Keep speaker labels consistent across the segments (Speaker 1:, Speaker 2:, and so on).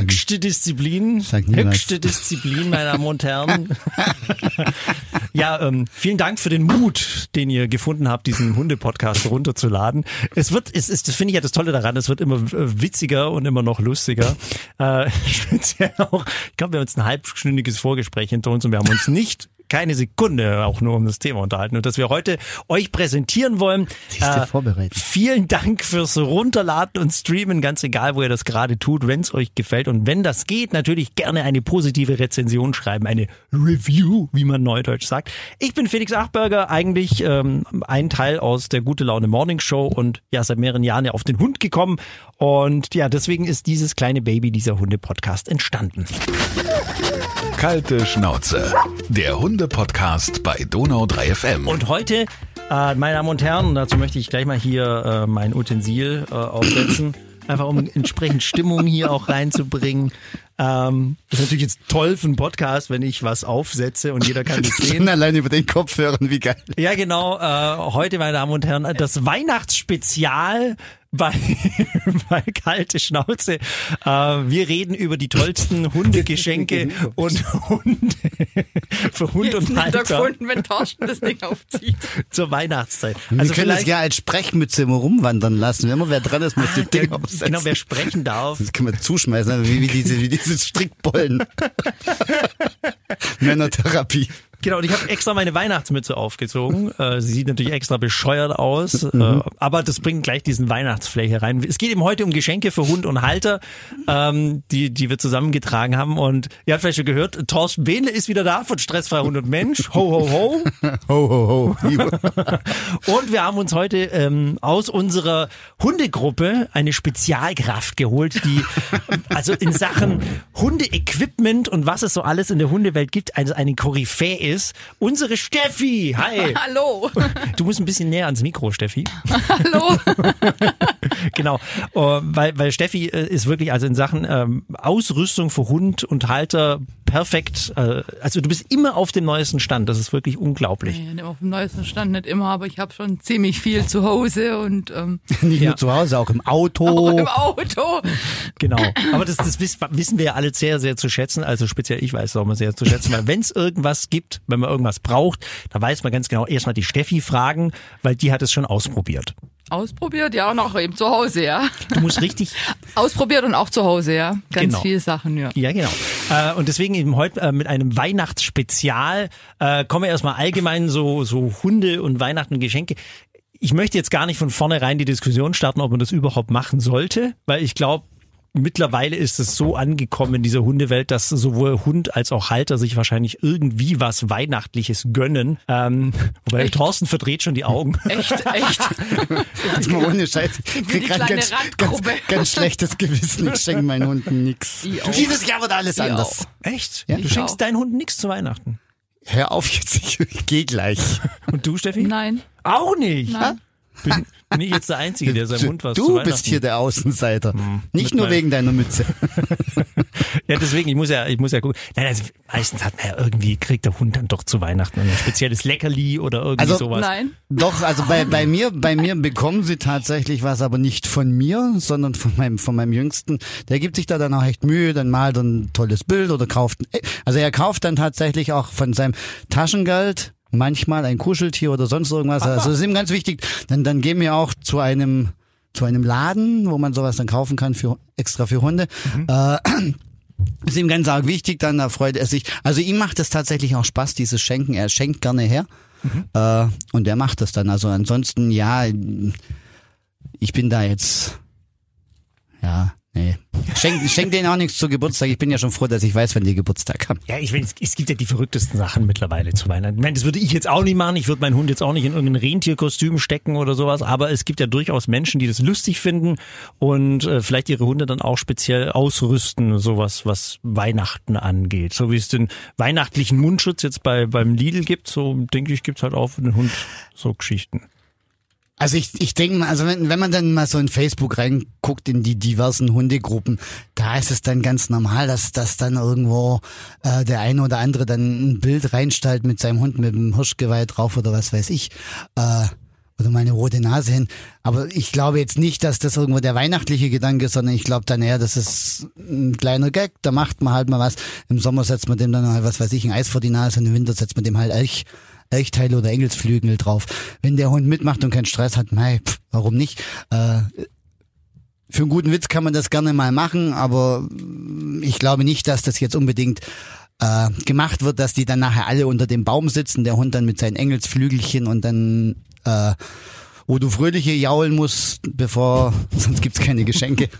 Speaker 1: Höchste Disziplin.
Speaker 2: Sag nie
Speaker 1: Höchste Disziplin, meine Damen und Herren. ja, ähm, vielen Dank für den Mut, den ihr gefunden habt, diesen Hunde-Podcast runterzuladen. Es wird, es ist, das finde ich ja das Tolle daran, es wird immer äh, witziger und immer noch lustiger. Äh, speziell auch, ich glaube, wir haben jetzt ein halbstündiges Vorgespräch hinter uns und wir haben uns nicht keine Sekunde auch nur um das Thema unterhalten und dass wir heute euch präsentieren wollen. Äh,
Speaker 2: vorbereitet.
Speaker 1: Vielen Dank fürs Runterladen und Streamen, ganz egal, wo ihr das gerade tut, wenn es euch gefällt. Und wenn das geht, natürlich gerne eine positive Rezension schreiben, eine Review, wie man neudeutsch sagt. Ich bin Felix Achberger, eigentlich ähm, ein Teil aus der Gute Laune Morning Show und ja, seit mehreren Jahren ja auf den Hund gekommen. Und ja, deswegen ist dieses kleine Baby, dieser Hunde-Podcast entstanden.
Speaker 3: Kalte Schnauze. Der Hunde-Podcast bei Donau 3 FM.
Speaker 1: Und heute, äh, meine Damen und Herren, dazu möchte ich gleich mal hier äh, mein Utensil äh, aufsetzen, einfach um entsprechend Stimmung hier auch reinzubringen. Ähm, ist natürlich jetzt toll für einen Podcast, wenn ich was aufsetze und jeder kann das sehen.
Speaker 2: Allein über den Kopf hören, wie geil.
Speaker 1: Ja, genau. Äh, heute, meine Damen und Herren, das Weihnachtsspezial bei, bei Kalte Schnauze. Äh, wir reden über die tollsten Hundegeschenke und Hunde für Hund
Speaker 4: Jetzt
Speaker 1: und Halter
Speaker 4: gefunden, wenn Torsten das Ding aufzieht.
Speaker 1: zur Weihnachtszeit.
Speaker 2: Wir
Speaker 1: Also
Speaker 2: können es
Speaker 1: vielleicht
Speaker 2: ja als Sprechmütze immer rumwandern lassen. Wenn immer wer dran ist, muss das Ding
Speaker 1: der,
Speaker 2: aufsetzen.
Speaker 1: genau, wer sprechen darf.
Speaker 2: das können wir zuschmeißen, wie, wie diese, wie diese Strickbollen. Männertherapie.
Speaker 1: Genau, und ich habe extra meine Weihnachtsmütze aufgezogen. Äh, sie sieht natürlich extra bescheuert aus, äh, aber das bringt gleich diesen Weihnachtsflair hier rein. Es geht eben heute um Geschenke für Hund und Halter, ähm, die, die wir zusammengetragen haben. Und ihr habt vielleicht schon gehört, Thorsten Behnle ist wieder da von Stressfrei Hund und Mensch. Ho, ho, ho.
Speaker 2: Ho, ho, ho.
Speaker 1: Und wir haben uns heute ähm, aus unserer Hundegruppe eine Spezialkraft geholt, die also in Sachen Hundeequipment und was es so alles in der Hundewelt gibt, also eine Koryphäe ist. Unsere Steffi. Hi.
Speaker 4: Hallo.
Speaker 1: Du musst ein bisschen näher ans Mikro, Steffi.
Speaker 4: Hallo.
Speaker 1: Genau, äh, weil, weil Steffi äh, ist wirklich also in Sachen ähm, Ausrüstung für Hund und Halter perfekt. Äh, also du bist immer auf dem neuesten Stand. Das ist wirklich unglaublich.
Speaker 4: Nee, auf dem neuesten Stand nicht immer, aber ich habe schon ziemlich viel zu Hause und ähm,
Speaker 2: Nicht
Speaker 1: Ja.
Speaker 2: nur zu Hause, auch im Auto.
Speaker 4: auch im Auto.
Speaker 1: Genau. Aber das, das wiss- wissen wir ja alle sehr, sehr zu schätzen. Also speziell ich weiß es auch mal sehr zu schätzen, weil wenn es irgendwas gibt, wenn man irgendwas braucht, da weiß man ganz genau, erstmal die Steffi fragen, weil die hat es schon ausprobiert.
Speaker 4: Ausprobiert, ja, und auch eben zu Hause, ja.
Speaker 1: Du musst richtig
Speaker 4: Ausprobiert und auch zu Hause, ja. Ganz
Speaker 1: Genau.
Speaker 4: viele Sachen, ja.
Speaker 1: Ja, genau. Äh, und deswegen eben heute äh, mit einem Weihnachtsspezial äh, kommen wir erstmal allgemein so, so Hunde und Weihnachten und Geschenke. Ich möchte jetzt gar nicht von vornherein die Diskussion starten, ob man das überhaupt machen sollte, weil ich glaube, mittlerweile ist es so angekommen in dieser Hundewelt, dass sowohl Hund als auch Halter sich wahrscheinlich irgendwie was Weihnachtliches gönnen. Ähm, wobei
Speaker 4: Echt?
Speaker 1: Thorsten verdreht schon die Augen.
Speaker 4: Echt, echt.
Speaker 2: Jetzt mal ohne Scheiß. Ich krieg grad ganz, ganz, ganz schlechtes Gewissen. Ich schenke meinen Hunden nix.
Speaker 4: Ich auch.
Speaker 2: Dieses Jahr wird alles
Speaker 4: Ich
Speaker 2: anders.
Speaker 1: Echt?
Speaker 2: Ja.
Speaker 1: du schenkst
Speaker 4: auch.
Speaker 1: deinen Hund nichts zu Weihnachten.
Speaker 2: Hör auf jetzt, ich, ich geh gleich.
Speaker 1: Und du, Steffi?
Speaker 4: Nein.
Speaker 1: Auch nicht.
Speaker 4: Nein.
Speaker 1: Bin, bin ich jetzt der Einzige, der seinem Hund was
Speaker 2: du bist hier der Außenseiter. Nicht
Speaker 1: Mit
Speaker 2: nur wegen deiner Mütze.
Speaker 1: Ja, deswegen, ich muss ja, ich muss ja gucken. Nein, also meistens hat man ja irgendwie, kriegt der Hund dann doch zu Weihnachten ein spezielles Leckerli oder irgendwie
Speaker 2: Also,
Speaker 1: sowas.
Speaker 4: Nein.
Speaker 2: Doch, also bei, bei mir, bei mir bekommen sie tatsächlich was, aber nicht von mir, sondern von meinem, von meinem Jüngsten. Der gibt sich da dann auch echt Mühe, dann malt er ein tolles Bild oder kauft, ein- also er kauft dann tatsächlich auch von seinem Taschengeld manchmal ein Kuscheltier oder sonst irgendwas. Also das ist ihm ganz wichtig. Dann, dann gehen wir auch zu einem, zu einem Laden, wo man sowas dann kaufen kann für, extra für Hunde. Äh, ist ihm ganz arg wichtig, dann da freut er sich. Also ihm macht es tatsächlich auch Spaß, dieses Schenken. Er schenkt gerne her. Äh, und er macht das dann. Also ansonsten, ja, ich bin da jetzt, ja, nee. Schenk, schenk denen auch nichts zu Geburtstag. Ich bin ja schon froh, dass ich weiß, wenn die Geburtstag haben.
Speaker 1: Ja, ich will, es, es gibt ja die verrücktesten Sachen mittlerweile zu Weihnachten. Ich meine, das würde ich jetzt auch nicht machen. Ich würde meinen Hund jetzt auch nicht in irgendein Rentierkostüm stecken oder sowas. Aber es gibt ja durchaus Menschen, die das lustig finden und äh, vielleicht ihre Hunde dann auch speziell ausrüsten, sowas, was Weihnachten angeht. So wie es den weihnachtlichen Mundschutz jetzt bei beim Lidl gibt, so denke ich, gibt's halt auch für den Hund so Geschichten.
Speaker 2: Also ich, ich denke mal, also wenn, wenn man dann mal so in Facebook reinguckt in die diversen Hundegruppen, da ist es dann ganz normal, dass, dass dann irgendwo äh, der eine oder andere dann ein Bild reinstellt mit seinem Hund mit dem Hirschgeweih drauf oder was weiß ich. Äh, oder mal eine rote Nase hin. Aber ich glaube jetzt nicht, dass das irgendwo der weihnachtliche Gedanke ist, sondern ich glaube dann eher, das ist ein kleiner Gag, da macht man halt mal was. Im Sommer setzt man dem dann halt, was weiß ich, ein Eis vor die Nase und im Winter setzt man dem halt Elch, Elchteile oder Engelsflügel drauf. Wenn der Hund mitmacht und keinen Stress hat, mei, pff, warum nicht? Äh, für einen guten Witz kann man das gerne mal machen, aber ich glaube nicht, dass das jetzt unbedingt äh, gemacht wird, dass die dann nachher alle unter dem Baum sitzen, der Hund dann mit seinen Engelsflügelchen und dann äh, wo du Fröhliche jaulen musst, bevor, sonst gibt's keine Geschenke.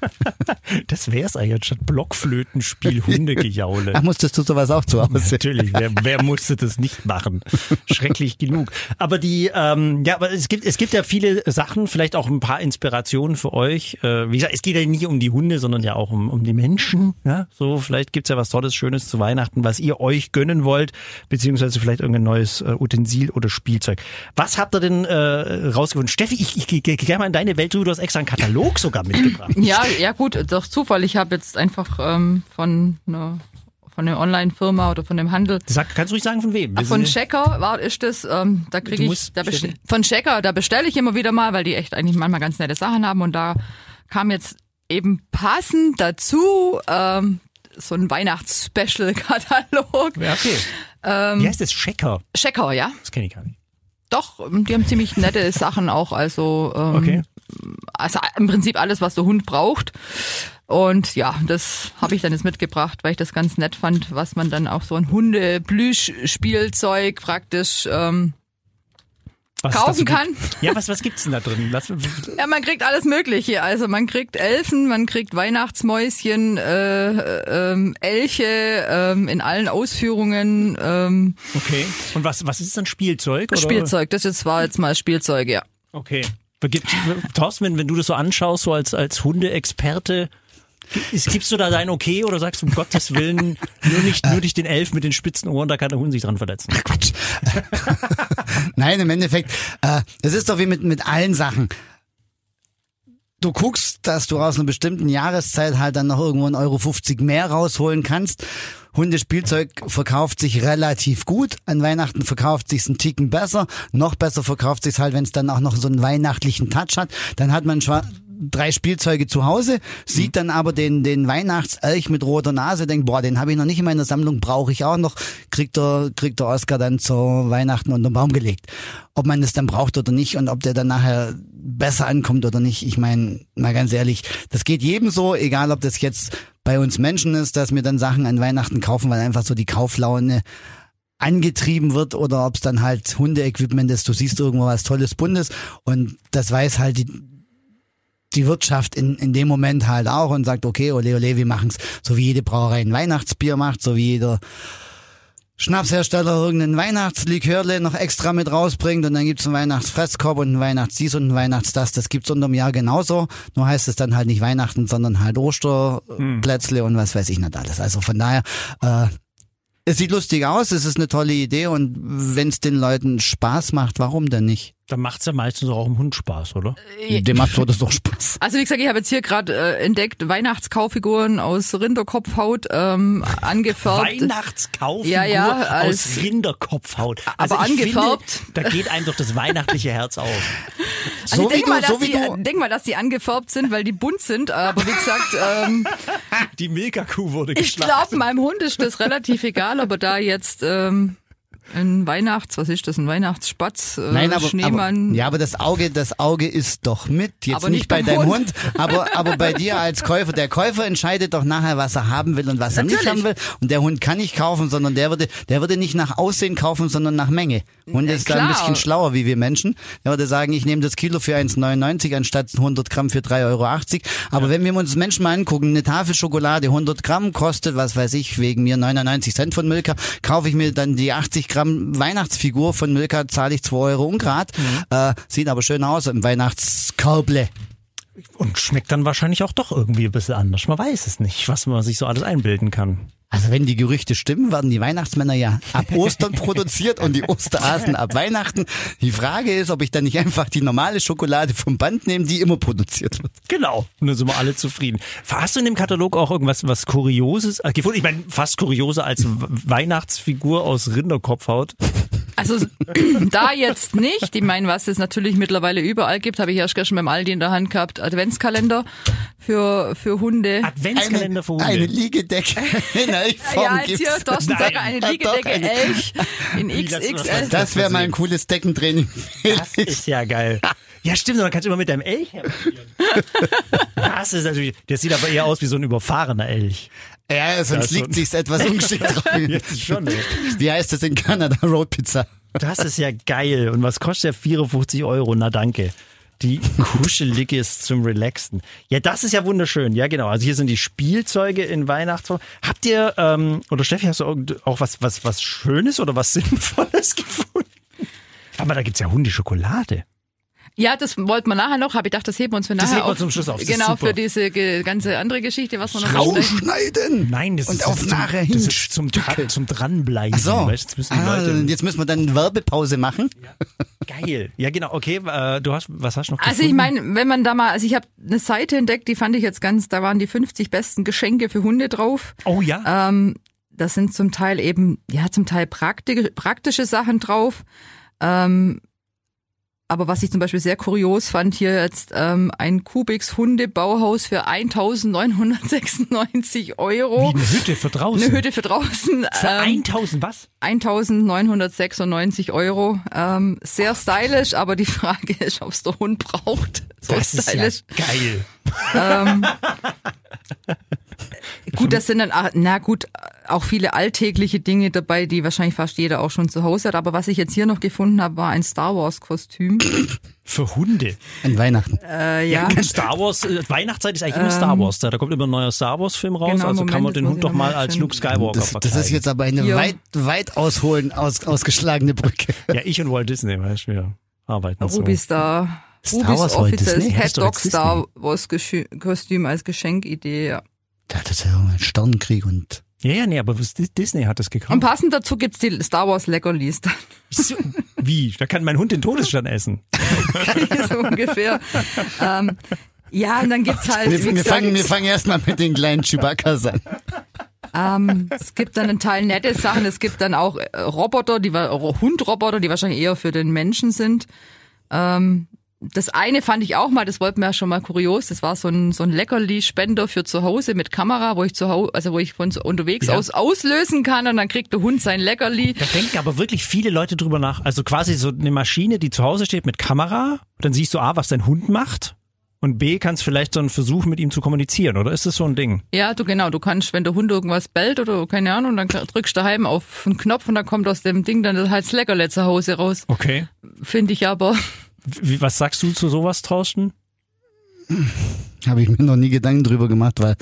Speaker 1: Das wär's eigentlich statt Blockflötenspiel Hundegejaule.
Speaker 2: Ach, musstest du sowas auch zu Hause?
Speaker 1: Natürlich, wer, wer musste das nicht machen? Schrecklich genug. Aber die, ähm, ja, aber es gibt, es gibt ja viele Sachen, vielleicht auch ein paar Inspirationen für euch. Äh, wie gesagt, es geht ja nicht um die Hunde, sondern ja auch um, um die Menschen. Ja, so vielleicht gibt's ja was Tolles, Schönes zu Weihnachten, was ihr euch gönnen wollt, beziehungsweise vielleicht irgendein neues äh, Utensil oder Spielzeug. Was habt ihr denn äh, rausgefunden? Steffi, ich, ich, ich gehe gerne mal in deine Welt, du hast extra einen Katalog sogar mitgebracht.
Speaker 4: Ja, ja gut, doch Zufall. Ich habe jetzt einfach ähm, von einer von einer Online-Firma oder von dem Handel.
Speaker 1: Sag, kannst du ruhig sagen, von wem?
Speaker 4: Ach, von Checker war ist das, ähm, da kriege ich da von Checker, da bestelle ich immer wieder mal, weil die echt eigentlich manchmal ganz nette Sachen haben und da kam jetzt eben passend dazu ähm, so ein Weihnachts-Special-Katalog.
Speaker 1: ja, okay.
Speaker 4: Ähm,
Speaker 1: Wie heißt das? Checker?
Speaker 4: Checker, ja.
Speaker 1: Das kenne ich gar nicht.
Speaker 4: Doch, die haben ziemlich nette Sachen auch, also, ähm,
Speaker 1: Okay.
Speaker 4: also im Prinzip alles, was der Hund braucht. Und ja, das habe ich dann jetzt mitgebracht, weil ich das ganz nett fand, was man dann auch so ein Hunde-Plüsch-Spielzeug praktisch ähm,
Speaker 1: Was
Speaker 4: kaufen kann.
Speaker 1: Ja, was, was gibt's denn da drin? Lass,
Speaker 4: Ja, man kriegt alles Mögliche. Also man kriegt Elfen, man kriegt Weihnachtsmäuschen, äh, äh, ähm, Elche ähm, in allen Ausführungen, ähm,
Speaker 1: okay. Und was, was ist dann Spielzeug? Oder?
Speaker 4: Spielzeug. Das jetzt war jetzt mal Spielzeug, ja.
Speaker 1: Okay. Thorsten, wenn, wenn du das so anschaust, so als, als Hundeexperte, ist- gibst du da dein Okay oder sagst du, um Gottes Willen, nur nicht, nur nicht den Elf mit den spitzen Ohren, da kann der Hund sich dran verletzen?
Speaker 2: Quatsch. Nein, im Endeffekt, äh, es ist doch wie mit, mit allen Sachen. Du guckst, dass du aus einer bestimmten Jahreszeit halt dann noch irgendwo 1,50 Euro 50 mehr rausholen kannst. Hundespielzeug verkauft sich relativ gut. An Weihnachten verkauft sich's einen Ticken besser. Noch besser verkauft sich's halt, wenn es dann auch noch so einen weihnachtlichen Touch hat. Dann hat man schon drei Spielzeuge zu Hause, sieht dann aber den, den Weihnachtselch mit roter Nase, denkt, boah, den habe ich noch nicht in meiner Sammlung, brauche ich auch noch, kriegt der, kriegt der Oscar dann zu Weihnachten unter den Baum gelegt. Ob man das dann braucht oder nicht und ob der dann nachher besser ankommt oder nicht, ich meine, mal ganz ehrlich, das geht jedem so, egal ob das jetzt bei uns Menschen ist, dass wir dann Sachen an Weihnachten kaufen, weil einfach so die Kauflaune angetrieben wird oder ob es dann halt Hundeequipment ist, du siehst irgendwo was Tolles Buntes und das weiß halt die, die Wirtschaft in, in dem Moment halt auch und sagt, okay, ole ole, wir machen's so wie jede Brauerei ein Weihnachtsbier macht, so wie jeder Schnapshersteller irgendeinen Weihnachtslikörle noch extra mit rausbringt und dann gibt's einen Weihnachtsfresskorb und einen Weihnachtsdies und einen Weihnachtsdas. Das gibt's unterm Jahr genauso. Nur heißt es dann halt nicht Weihnachten, sondern halt Osterplätzle und was weiß ich nicht alles. Also von daher, äh, es sieht lustig aus, es ist eine tolle Idee und wenn's den Leuten Spaß macht, warum denn nicht?
Speaker 1: Dann macht's ja meistens auch im Hund Spaß, oder?
Speaker 2: Dem macht das doch Spaß.
Speaker 4: Also wie gesagt, ich habe jetzt hier gerade äh, entdeckt Weihnachtskaufiguren aus Rinderkopfhaut ähm, angefärbt.
Speaker 1: Weihnachtskauffigur
Speaker 4: Ja, ja,
Speaker 1: aus
Speaker 4: als-
Speaker 1: Rinderkopfhaut. Also
Speaker 4: Aber
Speaker 1: ich
Speaker 4: angefärbt.
Speaker 1: Finde, da geht einem doch das weihnachtliche Herz auf.
Speaker 4: Also
Speaker 2: So
Speaker 4: ich denk
Speaker 2: wie
Speaker 4: mal,
Speaker 2: so
Speaker 4: die,
Speaker 2: du-
Speaker 4: denk mal, dass die angefärbt sind, weil die bunt sind. Aber wie gesagt, ähm,
Speaker 1: Die Milka-Kuh wurde
Speaker 4: ich
Speaker 1: geschlachtet.
Speaker 4: glaube, meinem Hund ist das relativ egal, aber da jetzt ähm, ein Weihnachts, was ist das, ein Weihnachtsspatz, äh,
Speaker 2: Nein, aber,
Speaker 4: Schneemann.
Speaker 2: aber ja, aber das Auge, das Auge ist doch mit. Jetzt
Speaker 4: Aber
Speaker 2: nicht,
Speaker 4: nicht
Speaker 2: bei deinem
Speaker 4: Hund.
Speaker 2: Aber aber bei dir als Käufer. Der Käufer entscheidet doch nachher, was er haben will und was er nicht
Speaker 4: Natürlich.
Speaker 2: haben will. Und der Hund kann nicht kaufen, sondern der würde, der würde nicht nach Aussehen kaufen, sondern nach Menge. Hund
Speaker 4: Ja,
Speaker 2: ist da ein bisschen schlauer wie wir Menschen. Der würde sagen, ich nehme das Kilo für 1,99 anstatt 100 Gramm für 3,80 Euro. Aber wenn wir uns Menschen mal angucken, eine Tafel Schokolade 100 Gramm kostet, was weiß ich, wegen mir 99 Cent von Milka, kaufe ich mir dann die 80 Gramm Weihnachtsfigur von Milka, zahle ich 2 Euro Ungrad. Äh, sieht aber schön aus im Weihnachtskörble.
Speaker 1: Und schmeckt dann wahrscheinlich auch doch irgendwie ein bisschen anders. Man weiß es nicht, was man sich so alles einbilden kann.
Speaker 2: Also wenn die Gerüchte stimmen, werden die Weihnachtsmänner ja ab Ostern produziert und die Osterasen ab Weihnachten. Die Frage ist, ob ich dann nicht einfach die normale Schokolade vom Band nehme, die immer produziert wird.
Speaker 1: Genau. Dann sind wir alle zufrieden. Hast du in dem Katalog auch irgendwas was Kurioses äh, gefunden? Ich meine, fast kurioser als Weihnachtsfigur aus Rinderkopfhaut.
Speaker 4: Also da jetzt nicht. Ich meine, was es natürlich mittlerweile überall gibt, habe ich erst gestern beim Aldi in der Hand gehabt, Adventskalender für, für Hunde.
Speaker 1: Adventskalender für Hunde.
Speaker 2: Eine Liegedecke in Elchform
Speaker 4: ja, jetzt
Speaker 2: gibt's.
Speaker 4: hier, Thorsten
Speaker 1: Nein.
Speaker 4: Sager, eine
Speaker 2: Ja,
Speaker 4: Liegedecke
Speaker 2: doch, eine-
Speaker 4: Elch in XXL.
Speaker 2: Das wäre mal ein cooles Deckentraining.
Speaker 1: Das ist ja geil. Ja, stimmt, dann kannst du immer mit deinem Elch. Das ist natürlich, der sieht aber eher aus wie so ein überfahrener Elch.
Speaker 2: Ja, sonst
Speaker 1: Ja,
Speaker 2: liegt sich's etwas ungeschickt drauf.
Speaker 1: Jetzt schon.
Speaker 2: Wie heißt das in Kanada? Roadpizza.
Speaker 1: Das ist ja geil. Und was kostet der 54 Euro? Na danke. Die kuschelige ist zum Relaxen. Ja, das ist ja wunderschön. Ja, genau. Also hier sind die Spielzeuge in Weihnachtsform. Habt ihr, ähm, oder Steffi, hast du auch- auch was, was, was Schönes oder was Sinnvolles gefunden? Aber da gibt's ja Hundeschokolade.
Speaker 4: Ja, das wollten wir nachher noch, habe ich gedacht, das heben wir uns für
Speaker 1: Das
Speaker 4: nachher
Speaker 1: heben wir
Speaker 4: auf.
Speaker 1: zum Schluss auf, das ist
Speaker 4: Genau,
Speaker 1: super.
Speaker 4: für diese ganze andere Geschichte, was wir noch.
Speaker 2: Rausschneiden!
Speaker 1: Nein, das
Speaker 2: Und
Speaker 1: ist
Speaker 2: auf
Speaker 1: zum,
Speaker 2: nachher
Speaker 1: das
Speaker 2: hin.
Speaker 1: ist zum, Dra zum dranbleiben.
Speaker 2: Ach so.
Speaker 1: Weißt, jetzt müssen die
Speaker 2: Ah, jetzt müssen wir dann Werbepause machen.
Speaker 1: geil. Ja, genau. Okay, äh, du hast, was hast du noch
Speaker 4: Also ich
Speaker 1: gefunden?
Speaker 4: meine, wenn man da mal, also ich habe eine Seite entdeckt, die fand ich jetzt ganz, da waren die 50 besten Geschenke für Hunde drauf.
Speaker 1: Oh ja.
Speaker 4: Ähm, das sind zum Teil eben, ja, zum Teil prakti praktische Sachen drauf. Ähm, aber was ich zum Beispiel sehr kurios fand, hier jetzt ähm, ein Kubix Hundebauhaus für 1996 Euro.
Speaker 1: Wie eine Hütte für draußen.
Speaker 4: Eine Hütte für draußen.
Speaker 1: Für
Speaker 4: ähm,
Speaker 1: 1000 was?
Speaker 4: 1996 Euro. Ähm, sehr stylisch, aber die Frage ist, ob es der Hund braucht. So
Speaker 1: Das ist ja
Speaker 4: stylisch.
Speaker 1: Geil.
Speaker 4: Gut, das sind dann, ah, na gut, auch viele alltägliche Dinge dabei, die wahrscheinlich fast jeder auch schon zu Hause hat. Aber was ich jetzt hier noch gefunden habe, war ein Star Wars Kostüm.
Speaker 1: Für Hunde.
Speaker 2: An Weihnachten.
Speaker 4: Äh, ja.
Speaker 1: Gut, Star Wars, äh, Weihnachtszeit ist eigentlich immer Star Wars. Da, da kommt immer ein neuer Star Wars Film raus.
Speaker 4: Genau,
Speaker 1: also kann man
Speaker 4: Moment,
Speaker 1: den Hund doch mal als Luke Skywalker
Speaker 2: Das,
Speaker 1: verkleiden.
Speaker 2: das ist jetzt aber eine
Speaker 4: Ja.
Speaker 2: weit, weit ausholen, aus, ausgeschlagene Brücke.
Speaker 1: Ja, ich und Walt Disney, weißt du, wir arbeiten so.
Speaker 4: Ruby Star.
Speaker 2: Star
Speaker 4: Rubys
Speaker 2: Wars
Speaker 4: offizielles
Speaker 1: doch
Speaker 4: Dog Star Wars Kostüm als Geschenkidee. Ja.
Speaker 2: Da hat es ja einen Sternenkrieg und
Speaker 1: Ja, ja, nee, aber Disney hat das
Speaker 4: Und
Speaker 1: gekauft.
Speaker 4: passend dazu gibt's die Star Wars Leckerlis dann.
Speaker 1: So, Wie? Da kann mein Hund den Todesstern essen.
Speaker 4: so ungefähr. ähm, ja, und dann gibt's halt,
Speaker 2: wir, wir
Speaker 4: gesagt,
Speaker 2: fangen, wir fangen erstmal mit den kleinen Chewbacca's an.
Speaker 4: Ähm, es gibt dann einen Teil nette Sachen. Es gibt dann auch äh, Roboter, die Hundroboter, die wahrscheinlich eher für den Menschen sind. Ähm, das eine fand ich auch mal, das wollten wir ja schon mal kurios. Das war so ein so ein Leckerli-Spender für zu Hause mit Kamera, wo ich zu Hause, also wo ich von unterwegs
Speaker 1: Ja.
Speaker 4: aus auslösen kann und dann kriegt der Hund sein Leckerli.
Speaker 1: Da denken aber wirklich viele Leute drüber nach. Also quasi so eine Maschine, die zu Hause steht mit Kamera. Dann siehst du A, was dein Hund macht. Und B, kannst vielleicht so einen Versuch mit ihm zu kommunizieren. Oder ist das so ein Ding?
Speaker 4: Ja, du genau, du kannst, wenn der Hund irgendwas bellt oder keine Ahnung, dann drückst du daheim auf einen Knopf und dann kommt aus dem Ding dann halt das Leckerli zu Hause raus.
Speaker 1: Okay.
Speaker 4: Finde ich aber.
Speaker 1: Wie, was sagst du zu sowas, Thorsten?
Speaker 2: Habe ich mir noch nie Gedanken drüber gemacht, weil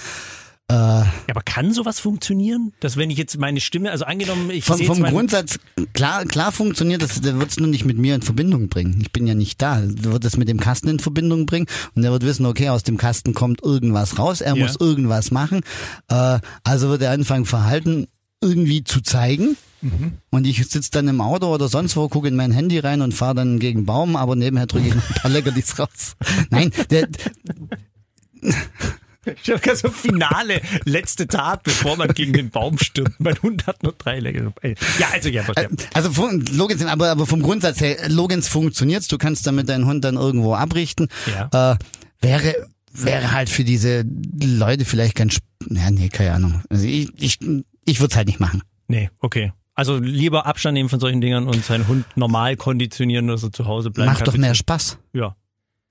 Speaker 2: äh,
Speaker 1: Ja, aber kann sowas funktionieren? Dass wenn ich jetzt meine Stimme, also angenommen, ich
Speaker 2: vom, vom Grundsatz, klar, klar funktioniert das, der wird es nur nicht mit mir in Verbindung bringen. Ich bin ja nicht da. Der wird es mit dem Kasten in Verbindung bringen und der wird wissen, okay, aus dem Kasten kommt irgendwas raus, er
Speaker 1: Ja.
Speaker 2: muss irgendwas machen. Äh, also wird er anfangen, Verhalten irgendwie zu zeigen.
Speaker 1: Mhm.
Speaker 2: Und ich sitze dann im Auto oder sonst wo, gucke in mein Handy rein und fahre dann gegen Baum, aber nebenher drücke ich noch ein paar Leckerlis raus. Nein, der,
Speaker 1: Ich habe so Finale, letzte Tat, bevor man gegen den Baum stürmt. Mein Hund hat nur drei Lecker. Ja, also ja, verstehe.
Speaker 2: Also von, Logens, aber, aber vom Grundsatz her, Logens funktioniert's, du kannst damit deinen Hund dann irgendwo abrichten.
Speaker 1: Ja.
Speaker 2: Äh, wäre, wäre halt für diese Leute vielleicht ganz, ja, nee, keine Ahnung. Also ich, ich, ich würde es halt nicht machen.
Speaker 1: Nee, okay. Also lieber Abstand nehmen von solchen Dingern und seinen Hund normal konditionieren, dass er zu Hause bleibt.
Speaker 2: Macht doch mehr Spaß.
Speaker 1: Ja.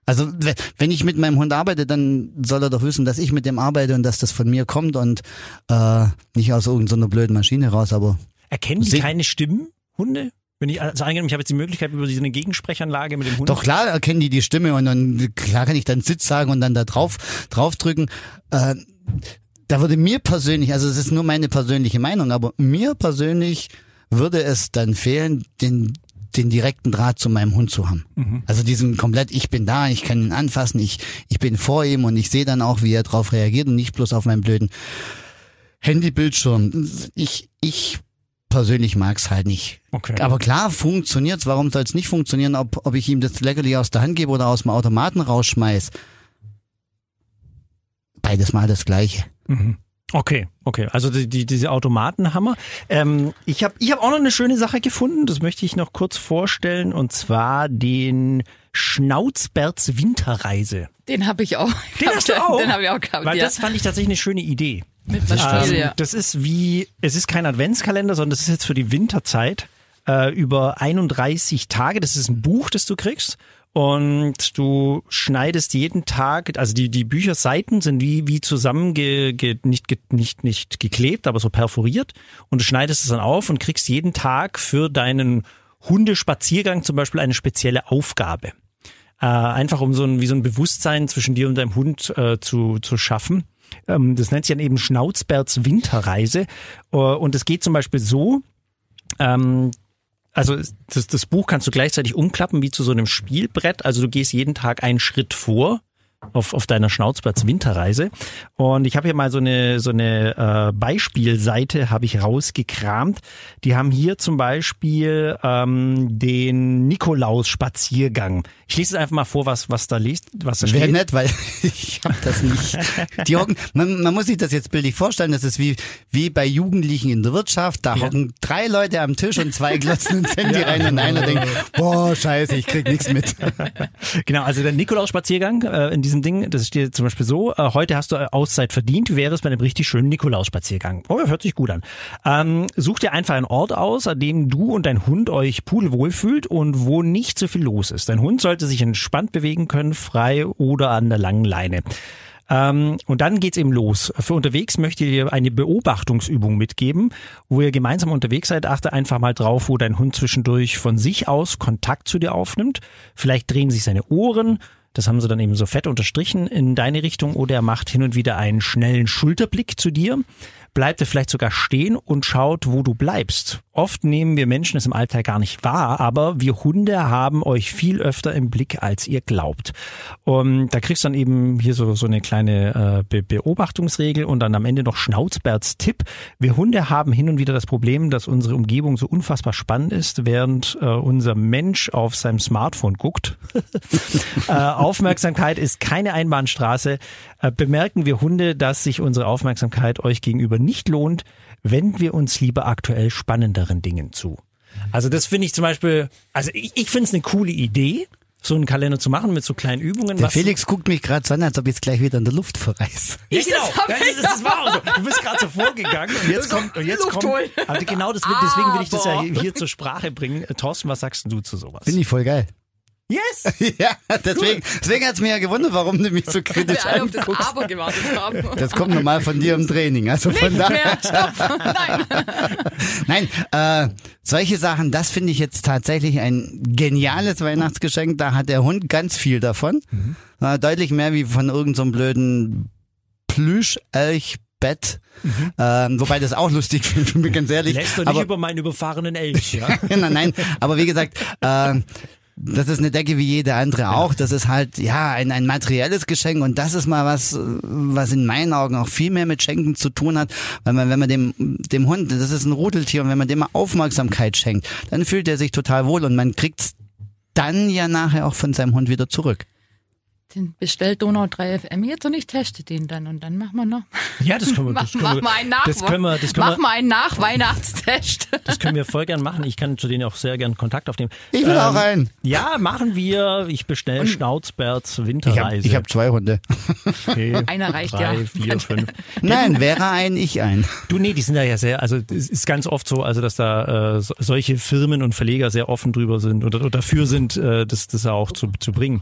Speaker 2: Also we- wenn ich mit meinem Hund arbeite, dann soll er doch wissen, dass ich mit dem arbeite und dass das von mir kommt und äh, nicht aus irgendeiner blöden Maschine raus, aber
Speaker 1: Erkennen die
Speaker 2: Sie-
Speaker 1: keine Stimmen, Hunde? Wenn ich, also angenommen, ich habe jetzt die Möglichkeit über diese Gegensprechanlage mit dem Hund.
Speaker 2: Doch klar erkennen die die Stimme und dann klar kann ich dann Sitz sagen und dann da drauf draufdrücken. Äh, da würde mir persönlich, also es ist nur meine persönliche Meinung, aber mir persönlich würde es dann fehlen, den den direkten Draht zu meinem Hund zu haben. Also diesen komplett, ich bin da, ich kann ihn anfassen, ich, ich bin vor ihm und ich sehe dann auch, wie er drauf reagiert und nicht bloß auf meinen blöden Handybildschirm. Ich, ich persönlich mag's halt nicht.
Speaker 1: Okay.
Speaker 2: Aber klar funktioniert's. Warum soll's nicht funktionieren, ob, ob ich ihm das Leckerli aus der Hand gebe oder aus dem Automaten rausschmeiß? Beides mal das Gleiche.
Speaker 1: Mhm. Okay, okay. Also die, die, diese Automatenhammer. Ähm, ich habe ich hab auch noch eine schöne Sache gefunden, das möchte ich noch kurz vorstellen, und zwar den Schnauzberts Winterreise.
Speaker 4: Den habe ich auch.
Speaker 1: Den hast du auch?
Speaker 4: Den habe ich auch gehabt,
Speaker 1: Weil
Speaker 4: ja.
Speaker 1: das fand ich tatsächlich eine schöne Idee.
Speaker 4: Mit Spiel,
Speaker 1: Ähm. Das ist wie, es ist kein Adventskalender, sondern das ist jetzt für die Winterzeit äh, über 31 Tage. Das ist ein Buch, das du kriegst. Und du schneidest jeden Tag, also die, die Bücherseiten sind wie, wie zusammen, ge, ge, nicht, ge, nicht, nicht geklebt, aber so perforiert. Und du schneidest es dann auf und kriegst jeden Tag für deinen Hundespaziergang zum Beispiel eine spezielle Aufgabe. Äh, einfach um so ein, wie so ein Bewusstsein zwischen dir und deinem Hund äh, zu, zu schaffen. Ähm, das nennt sich dann eben Schnauzberts Winterreise. Äh, und es geht zum Beispiel so, ähm, also das, das Buch kannst du gleichzeitig umklappen wie zu so einem Spielbrett. Also du gehst jeden Tag einen Schritt vor auf, auf deiner Schnauzberts Winterreise. Und ich habe hier mal so eine, so eine äh, Beispielseite habe ich rausgekramt. Die haben hier zum Beispiel ähm, den Nikolaus-Spaziergang. Ich lese es einfach mal vor, was, was da liest, was da
Speaker 2: Wäre
Speaker 1: steht.
Speaker 2: nett, weil ich habe das nicht. Die hocken, man, man muss sich das jetzt bildlich vorstellen, das ist wie, wie bei Jugendlichen in der Wirtschaft. Da hocken drei Leute am Tisch und zwei glotzen ins Handy rein und einer denkt, boah, scheiße, ich krieg nichts mit.
Speaker 1: Genau, also der Nikolaus-Spaziergang äh, in diesem Ding, das steht zum Beispiel so, äh, heute hast du Auszeit verdient, wäre es bei einem richtig schönen Nikolaus-Spaziergang? Oh, hört sich gut an. Ähm, such dir einfach einen Ort aus, an dem du und dein Hund euch pudelwohl fühlt und wo nicht so viel los ist. Dein Hund sollte sich entspannt bewegen können, frei oder an der langen Leine. Ähm, und dann geht's eben los. Für unterwegs möchte ich dir eine Beobachtungsübung mitgeben, wo ihr gemeinsam unterwegs seid. Achte einfach mal drauf, wo dein Hund zwischendurch von sich aus Kontakt zu dir aufnimmt. Vielleicht drehen sich seine Ohren. Das haben sie dann eben so fett unterstrichen in deine Richtung oder er macht hin und wieder einen schnellen Schulterblick zu dir. Bleibt er vielleicht sogar stehen und schaut, wo du bleibst. Oft nehmen wir Menschen es im Alltag gar nicht wahr, aber wir Hunde haben euch viel öfter im Blick, als ihr glaubt. Und da kriegst du dann eben hier so, so eine kleine äh, Be Beobachtungsregel und dann am Ende noch Schnauzberts Tipp. Wir Hunde haben hin und wieder das Problem, dass unsere Umgebung so unfassbar spannend ist, während äh, unser Mensch auf seinem Smartphone guckt. äh, Aufmerksamkeit ist keine Einbahnstraße. Äh, bemerken wir Hunde, dass sich unsere Aufmerksamkeit euch gegenüber nicht lohnt, wenden wir uns lieber aktuell spannenderen Dingen zu. Also das finde ich zum Beispiel, also ich, ich finde es eine coole Idee, so einen Kalender zu machen mit so kleinen Übungen.
Speaker 2: Der
Speaker 1: was-
Speaker 2: Felix guckt mich gerade so an, als ob ich jetzt gleich wieder in der Luft verreiß.
Speaker 1: ja,
Speaker 4: Ich-
Speaker 1: genau.
Speaker 4: das
Speaker 1: Ja,
Speaker 4: ich
Speaker 1: das, das war auch so. Du bist gerade so vorgegangen und jetzt kommt, und jetzt
Speaker 4: Luft
Speaker 1: kommt,
Speaker 4: holen.
Speaker 1: also genau das, deswegen will ich das ja
Speaker 4: Aber.
Speaker 1: hier, zur Sprache bringen. Thorsten, was sagst du zu sowas?
Speaker 2: Finde ich voll geil.
Speaker 1: Yes!
Speaker 2: Ja, deswegen, deswegen hat's mir ja gewundert, warum du mich so kritisch
Speaker 4: alle auf das
Speaker 2: anguckst.
Speaker 4: Aber gewartet haben.
Speaker 2: Das kommt normal von dir im Training. Also von daher.
Speaker 4: Nein.
Speaker 2: Nein, äh, solche Sachen, das finde ich jetzt tatsächlich ein geniales Weihnachtsgeschenk. Da hat der Hund ganz viel davon. Äh, deutlich mehr wie von irgendeinem so blöden Plüsch-Elch-Bett. Ähm, wobei das auch lustig finde, bin ich ganz ehrlich.
Speaker 1: Lässt doch nicht
Speaker 2: Aber,
Speaker 1: über meinen überfahrenen Elch, ja?
Speaker 2: nein, nein, aber wie gesagt, äh, das ist eine Decke wie jede andere auch. Das ist halt, ja, ein, ein materielles Geschenk und das ist mal was, was in meinen Augen auch viel mehr mit Schenken zu tun hat. Weil man, wenn man dem, dem Hund, das ist ein Rudeltier und wenn man dem mal Aufmerksamkeit schenkt, dann fühlt er sich total wohl und man kriegt's dann ja nachher auch von seinem Hund wieder zurück.
Speaker 4: Den bestellt Donau 3 FM jetzt und ich teste den dann und dann machen wir noch.
Speaker 1: Ja, das können wir,
Speaker 4: Mach,
Speaker 1: das
Speaker 4: mach
Speaker 1: wir,
Speaker 4: mal einen Nach
Speaker 1: das können wir, das können
Speaker 4: Mach
Speaker 1: wir,
Speaker 4: mal einen Nach-Weihnachtstest.
Speaker 1: das können wir voll gern machen. Ich kann zu denen auch sehr gern Kontakt aufnehmen.
Speaker 2: Ich will auch einen.
Speaker 1: Ja, machen wir. Ich bestelle Schnauzberts
Speaker 2: Ich habe
Speaker 1: Winterreise.
Speaker 2: ich hab zwei Hunde.
Speaker 1: okay.
Speaker 4: Einer reicht
Speaker 1: Drei,
Speaker 4: ja.
Speaker 1: vier, fünf.
Speaker 2: Nein, wäre ein, ich ein.
Speaker 1: Du, nee, die sind da ja sehr, also es ist ganz oft so, also dass da äh, so- solche Firmen und Verleger sehr offen drüber sind oder, oder dafür sind, äh, das, das auch zu, zu bringen.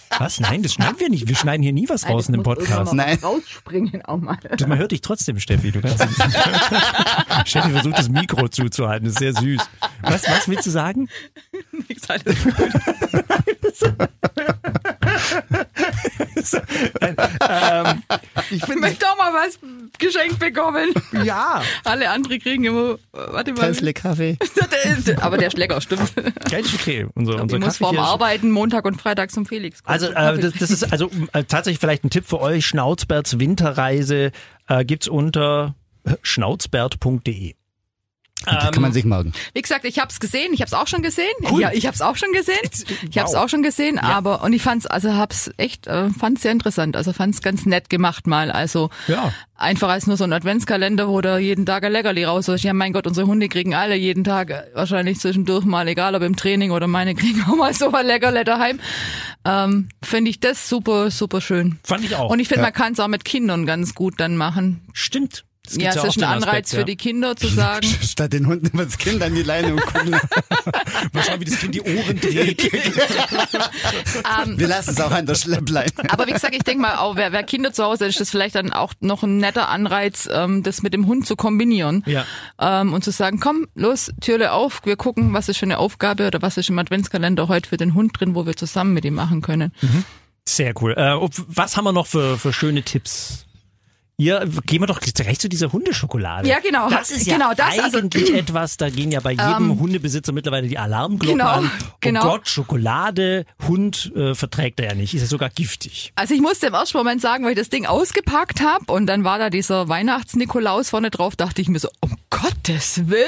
Speaker 1: Was? Nein, das schneiden wir nicht. Wir schneiden hier nie was raus in dem Podcast.
Speaker 2: Nein.
Speaker 4: Rausspringen auch mal.
Speaker 1: Das, man hört dich trotzdem, Steffi. Du kannst Steffi versucht das Mikro zuzuhalten. Das ist sehr süß. Was, was willst du sagen?
Speaker 4: Nix, alles gut.
Speaker 1: ähm, ich finde,
Speaker 4: möchte auch mal was geschenkt bekommen.
Speaker 1: ja,
Speaker 4: Alle andere kriegen immer, warte mal.
Speaker 2: Tassle Kaffee.
Speaker 4: Aber der ist lecker, stimmt.
Speaker 1: ganz okay. Unser, unser
Speaker 4: Ich muss vorm Arbeiten Montag und Freitag zum Felix. kommen.
Speaker 1: Also äh, das, das ist also äh, tatsächlich vielleicht ein Tipp für euch. Schnauzberts Winterreise äh, gibt's unter schnauzbert.de.
Speaker 2: Das kann man sich merken.
Speaker 4: Wie gesagt, ich habe es gesehen, ich habe es auch schon gesehen. Ja, ich habe es auch schon gesehen. Ich habe es auch schon gesehen, aber und ich fand's also hab's echt äh, fand's sehr interessant, also fand's ganz nett gemacht mal, also
Speaker 1: Ja.
Speaker 4: einfach als nur so ein Adventskalender, wo da jeden Tag ein Leckerli raus ist. Ja, mein Gott, unsere Hunde kriegen alle jeden Tag äh, wahrscheinlich zwischendurch mal, egal ob im Training oder meine kriegen auch mal so ein Leckerli daheim. Ähm, finde ich das super super schön.
Speaker 1: Fand ich auch.
Speaker 4: Und ich finde, man kann es auch mit Kindern ganz gut dann machen.
Speaker 1: Stimmt. Das
Speaker 4: Ja, es ist ein Anreiz
Speaker 1: Aspekt,
Speaker 4: für
Speaker 1: ja.
Speaker 4: die Kinder zu sagen,
Speaker 2: Statt den Hunden immer das Kind an die Leine und gucken.
Speaker 1: Mal schauen, wie das Kind die Ohren dreht.
Speaker 2: Wir lassen es auch an der Schleppleine.
Speaker 4: Aber wie gesagt, ich denke mal, auch wer, wer Kinder zu Hause hat, ist das vielleicht dann auch noch ein netter Anreiz, ähm, das mit dem Hund zu kombinieren.
Speaker 1: Ja.
Speaker 4: Ähm, und zu sagen, komm, los, Türle auf, wir gucken, was ist für eine Aufgabe oder was ist im Adventskalender heute für den Hund drin, wo wir zusammen mit ihm machen können.
Speaker 1: Sehr cool. Äh, was haben wir noch für, für schöne Tipps? Hier gehen wir doch gleich zu dieser Hundeschokolade.
Speaker 4: Ja, genau.
Speaker 1: Das ist ja
Speaker 4: Genau, das, also-
Speaker 1: eigentlich etwas, da gehen ja bei jedem Hundebesitzer mittlerweile die Alarmglocken
Speaker 4: Genau,
Speaker 1: an. Oh
Speaker 4: genau.
Speaker 1: Gott, Schokolade, Hund äh, verträgt er ja nicht, ist ja sogar giftig.
Speaker 4: Also ich musste im ersten Moment sagen, weil ich das Ding ausgepackt habe und dann war da dieser Weihnachts-Nikolaus vorne drauf, dachte ich mir so, um Gottes Willen.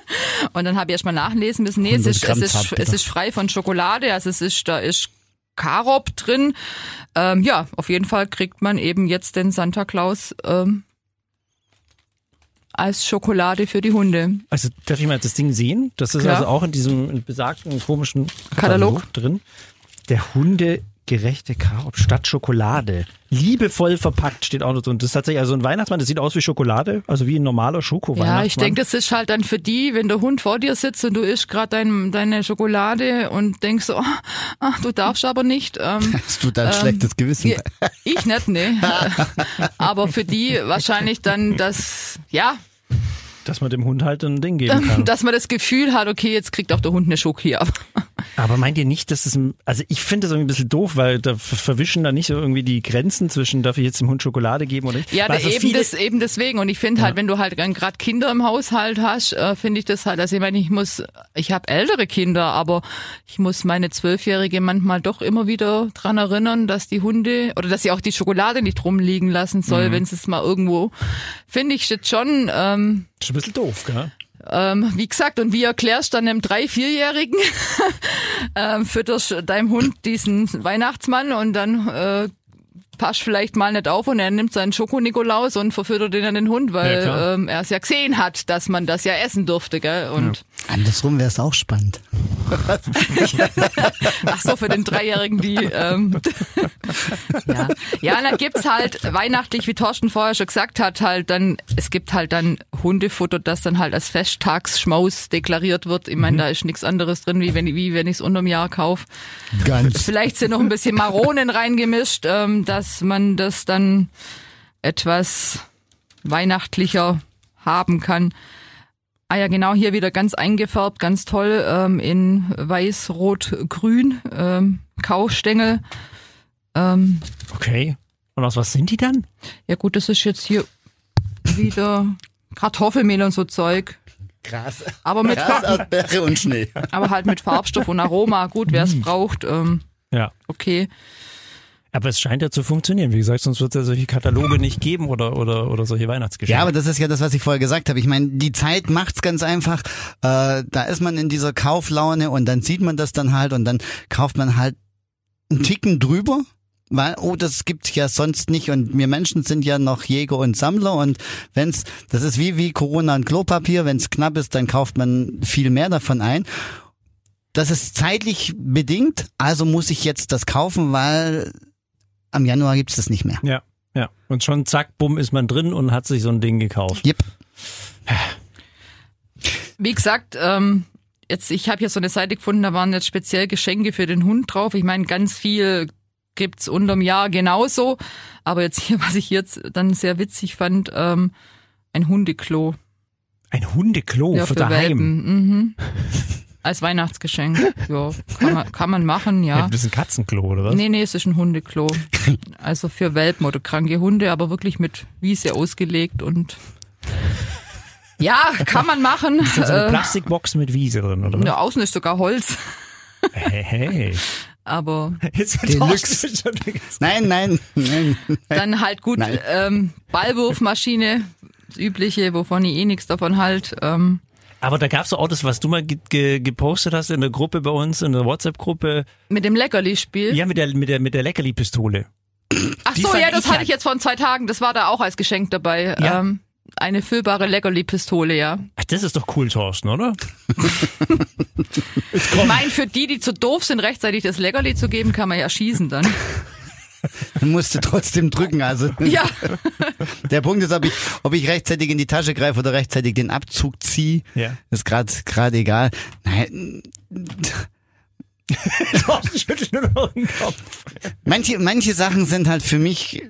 Speaker 4: Und dann habe ich erst mal nachlesen müssen, nee, es
Speaker 2: 100
Speaker 4: ist, es ist, es ist frei von Schokolade, also es ist, da ist Karob drin. Ähm, ja, auf jeden Fall kriegt man eben jetzt den Santa Claus ähm, als Schokolade für die Hunde.
Speaker 1: Also darf ich mal das Ding sehen? Das ist
Speaker 4: Klar.
Speaker 1: also auch in diesem besagten komischen
Speaker 4: Katalog.
Speaker 1: Katalog, drin. Der hundegerechte Karob statt Schokolade. Liebevoll verpackt steht auch noch drin. Das ist tatsächlich also ein Weihnachtsmann, das sieht aus wie Schokolade, also wie ein normaler schoko
Speaker 4: Ja, ich denke, das ist halt dann für die, wenn der Hund vor dir sitzt und du isst gerade dein, deine Schokolade und denkst so, ah, ah, du darfst aber nicht. Ähm,
Speaker 2: Hast du da ein schlechtes Gewissen?
Speaker 4: Ich nicht, nee. Aber für die wahrscheinlich dann das, ja,
Speaker 1: Dass man dem Hund halt ein Ding geben kann.
Speaker 4: dass man das Gefühl hat, okay, jetzt kriegt auch der Hund eine Schoki ab.
Speaker 1: Aber meint ihr nicht, dass es, also ich finde das irgendwie ein bisschen doof, weil da ver- verwischen da nicht so irgendwie die Grenzen zwischen, darf ich jetzt dem Hund Schokolade geben oder nicht?
Speaker 4: Ja,
Speaker 1: also
Speaker 4: eben, das, eben deswegen. Und ich finde halt, wenn du halt gerade Kinder im Haushalt hast, äh, finde ich das halt, also ich meine, ich muss, ich habe ältere Kinder, aber ich muss meine Zwölfjährige manchmal doch immer wieder dran erinnern, dass die Hunde oder dass sie auch die Schokolade nicht rumliegen lassen soll,
Speaker 1: Mhm.
Speaker 4: wenn sie es mal irgendwo, finde ich jetzt schon, ähm,
Speaker 1: ist ein bisschen doof, gell?
Speaker 4: Ähm, wie gesagt, und wie erklärst du dann einem drei-, vierjährigen, ähm, fütterst deinem Hund diesen Weihnachtsmann und dann äh, passt vielleicht mal nicht auf und er nimmt seinen Schoko-Nikolaus und verfüttert den an den Hund,
Speaker 1: Ja,
Speaker 4: weil
Speaker 1: klar.
Speaker 4: ähm, er es ja gesehen hat, dass man das ja essen durfte, gell? Und
Speaker 2: Andersrum wäre es auch spannend.
Speaker 4: ach so, für den Dreijährigen die. Ähm, ja. ja, und dann gibt's halt weihnachtlich, wie Thorsten vorher schon gesagt hat, halt dann, es gibt halt dann Hundefutter, das dann halt als Festtagsschmaus deklariert wird. Ich meine, da ist nichts anderes drin, wie wenn, wie wenn ich es unterm Jahr kaufe.
Speaker 2: Ganz.
Speaker 4: Vielleicht sind noch ein bisschen Maronen reingemischt, ähm, dass man das dann etwas weihnachtlicher haben kann. Ah ja, genau, hier wieder ganz eingefärbt, ganz toll, ähm, in weiß, rot, grün, ähm, Kaustängel. Ähm,
Speaker 1: Okay. Und aus was sind die dann?
Speaker 4: ja gut, das ist jetzt hier wieder Kartoffelmehl und so Zeug.
Speaker 2: Gras.
Speaker 4: Aber mit,
Speaker 2: Gras,
Speaker 4: Farb,
Speaker 2: Erdbeere und Schnee.
Speaker 4: aber halt mit Farbstoff und Aroma. Gut, wer es braucht, ähm,
Speaker 1: Ja.
Speaker 4: okay.
Speaker 1: Aber es scheint ja zu funktionieren. Wie gesagt, sonst wird es ja solche Kataloge nicht geben oder, oder, oder solche Weihnachtsgeschenke.
Speaker 2: Ja, aber das ist ja das, was ich vorher gesagt habe. Ich meine, die Zeit macht's ganz einfach. Äh, da ist man in dieser Kauflaune und dann sieht man das dann halt und dann kauft man halt einen Ticken drüber. Weil, oh, das gibt's ja sonst nicht und wir Menschen sind ja noch Jäger und Sammler und wenn's, das ist wie, wie Corona und Klopapier, wenn's knapp ist, dann kauft man viel mehr davon ein. Das ist zeitlich bedingt, also muss ich jetzt das kaufen, weil am Januar gibt's das nicht mehr.
Speaker 1: Ja, ja. Und schon zack, bumm, ist man drin und hat sich so ein Ding gekauft.
Speaker 2: Yep.
Speaker 4: Wie gesagt, ähm, jetzt ich habe hier so eine Seite gefunden, da waren jetzt speziell Geschenke für den Hund drauf. Ich meine, ganz viel gibt's unterm Jahr genauso, aber jetzt hier, was ich jetzt dann sehr witzig fand, ähm, ein Hundeklo
Speaker 1: Ein Hundeklo
Speaker 4: ja,
Speaker 1: für
Speaker 4: für
Speaker 1: daheim.
Speaker 4: Mhm. Als Weihnachtsgeschenk. Ja, kann man, kann man machen,
Speaker 1: Ja.
Speaker 4: ja.
Speaker 1: Das ist ein Katzenklo, oder was?
Speaker 4: Nee, nee, es ist ein Hundeklo. Also für Welpen oder kranke Hunde, aber wirklich mit Wiese ausgelegt und ja, kann man machen.
Speaker 1: Das ist so eine
Speaker 4: Äh,
Speaker 1: Plastikbox mit Wiese drin, oder was?
Speaker 4: ja, außen ist sogar Holz,
Speaker 1: Hey, hey.
Speaker 4: aber
Speaker 1: Jetzt wird
Speaker 2: Deluxe.
Speaker 1: Wieder-
Speaker 2: Nein, nein, nein.
Speaker 4: dann halt gut
Speaker 2: Nein.
Speaker 4: ähm, Ballwurfmaschine, das übliche, wovon ich eh nichts davon halt. Ähm,
Speaker 1: Aber da gab's doch auch das, was du mal ge ge gepostet hast in der Gruppe bei uns, in der WhatsApp-Gruppe.
Speaker 4: Mit dem Leckerli-Spiel.
Speaker 1: Ja, mit der, mit der, mit der Leckerli-Pistole.
Speaker 4: Ach
Speaker 1: die
Speaker 4: so, ja, das
Speaker 1: ich
Speaker 4: hatte ich jetzt vor zwei Tagen. Das war da auch als Geschenk dabei.
Speaker 1: Ja.
Speaker 4: Ähm, eine füllbare Leckerli-Pistole, ja.
Speaker 1: Ach, das ist doch cool, Thorsten, oder?
Speaker 4: Ich meine, für die, die zu doof sind, rechtzeitig das Leckerli zu geben, kann man ja schießen dann.
Speaker 2: Dann musst du trotzdem drücken. Also
Speaker 4: Ja.
Speaker 2: der Punkt ist, ob ich, ob ich rechtzeitig in die Tasche greife oder rechtzeitig den Abzug ziehe,
Speaker 1: Ja.
Speaker 2: ist gerade gerade egal. Nein, manche manche Sachen sind halt für mich.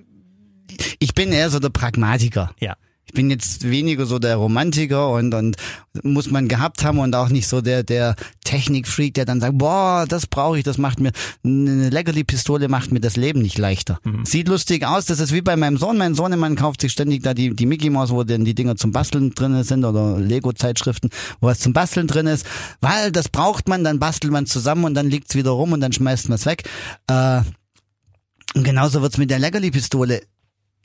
Speaker 2: Ich bin eher so der Pragmatiker.
Speaker 1: Ja.
Speaker 2: Ich bin jetzt weniger so der Romantiker und, und muss man gehabt haben und auch nicht so der, der Technikfreak, der dann sagt, boah, das brauche ich, das macht mir, eine Leckerli-Pistole macht mir das Leben nicht leichter. Sieht lustig aus, das ist wie bei meinem Sohn. Mein Sohnemann kauft sich ständig da die, die Mickey Mouse, wo denn die Dinger zum Basteln drin sind oder Lego-Zeitschriften, wo was zum Basteln drin ist, weil das braucht man, dann bastelt man zusammen und dann liegt's wieder rum und dann schmeißt man es weg. Äh, und genauso wird's mit der Leckerli-Pistole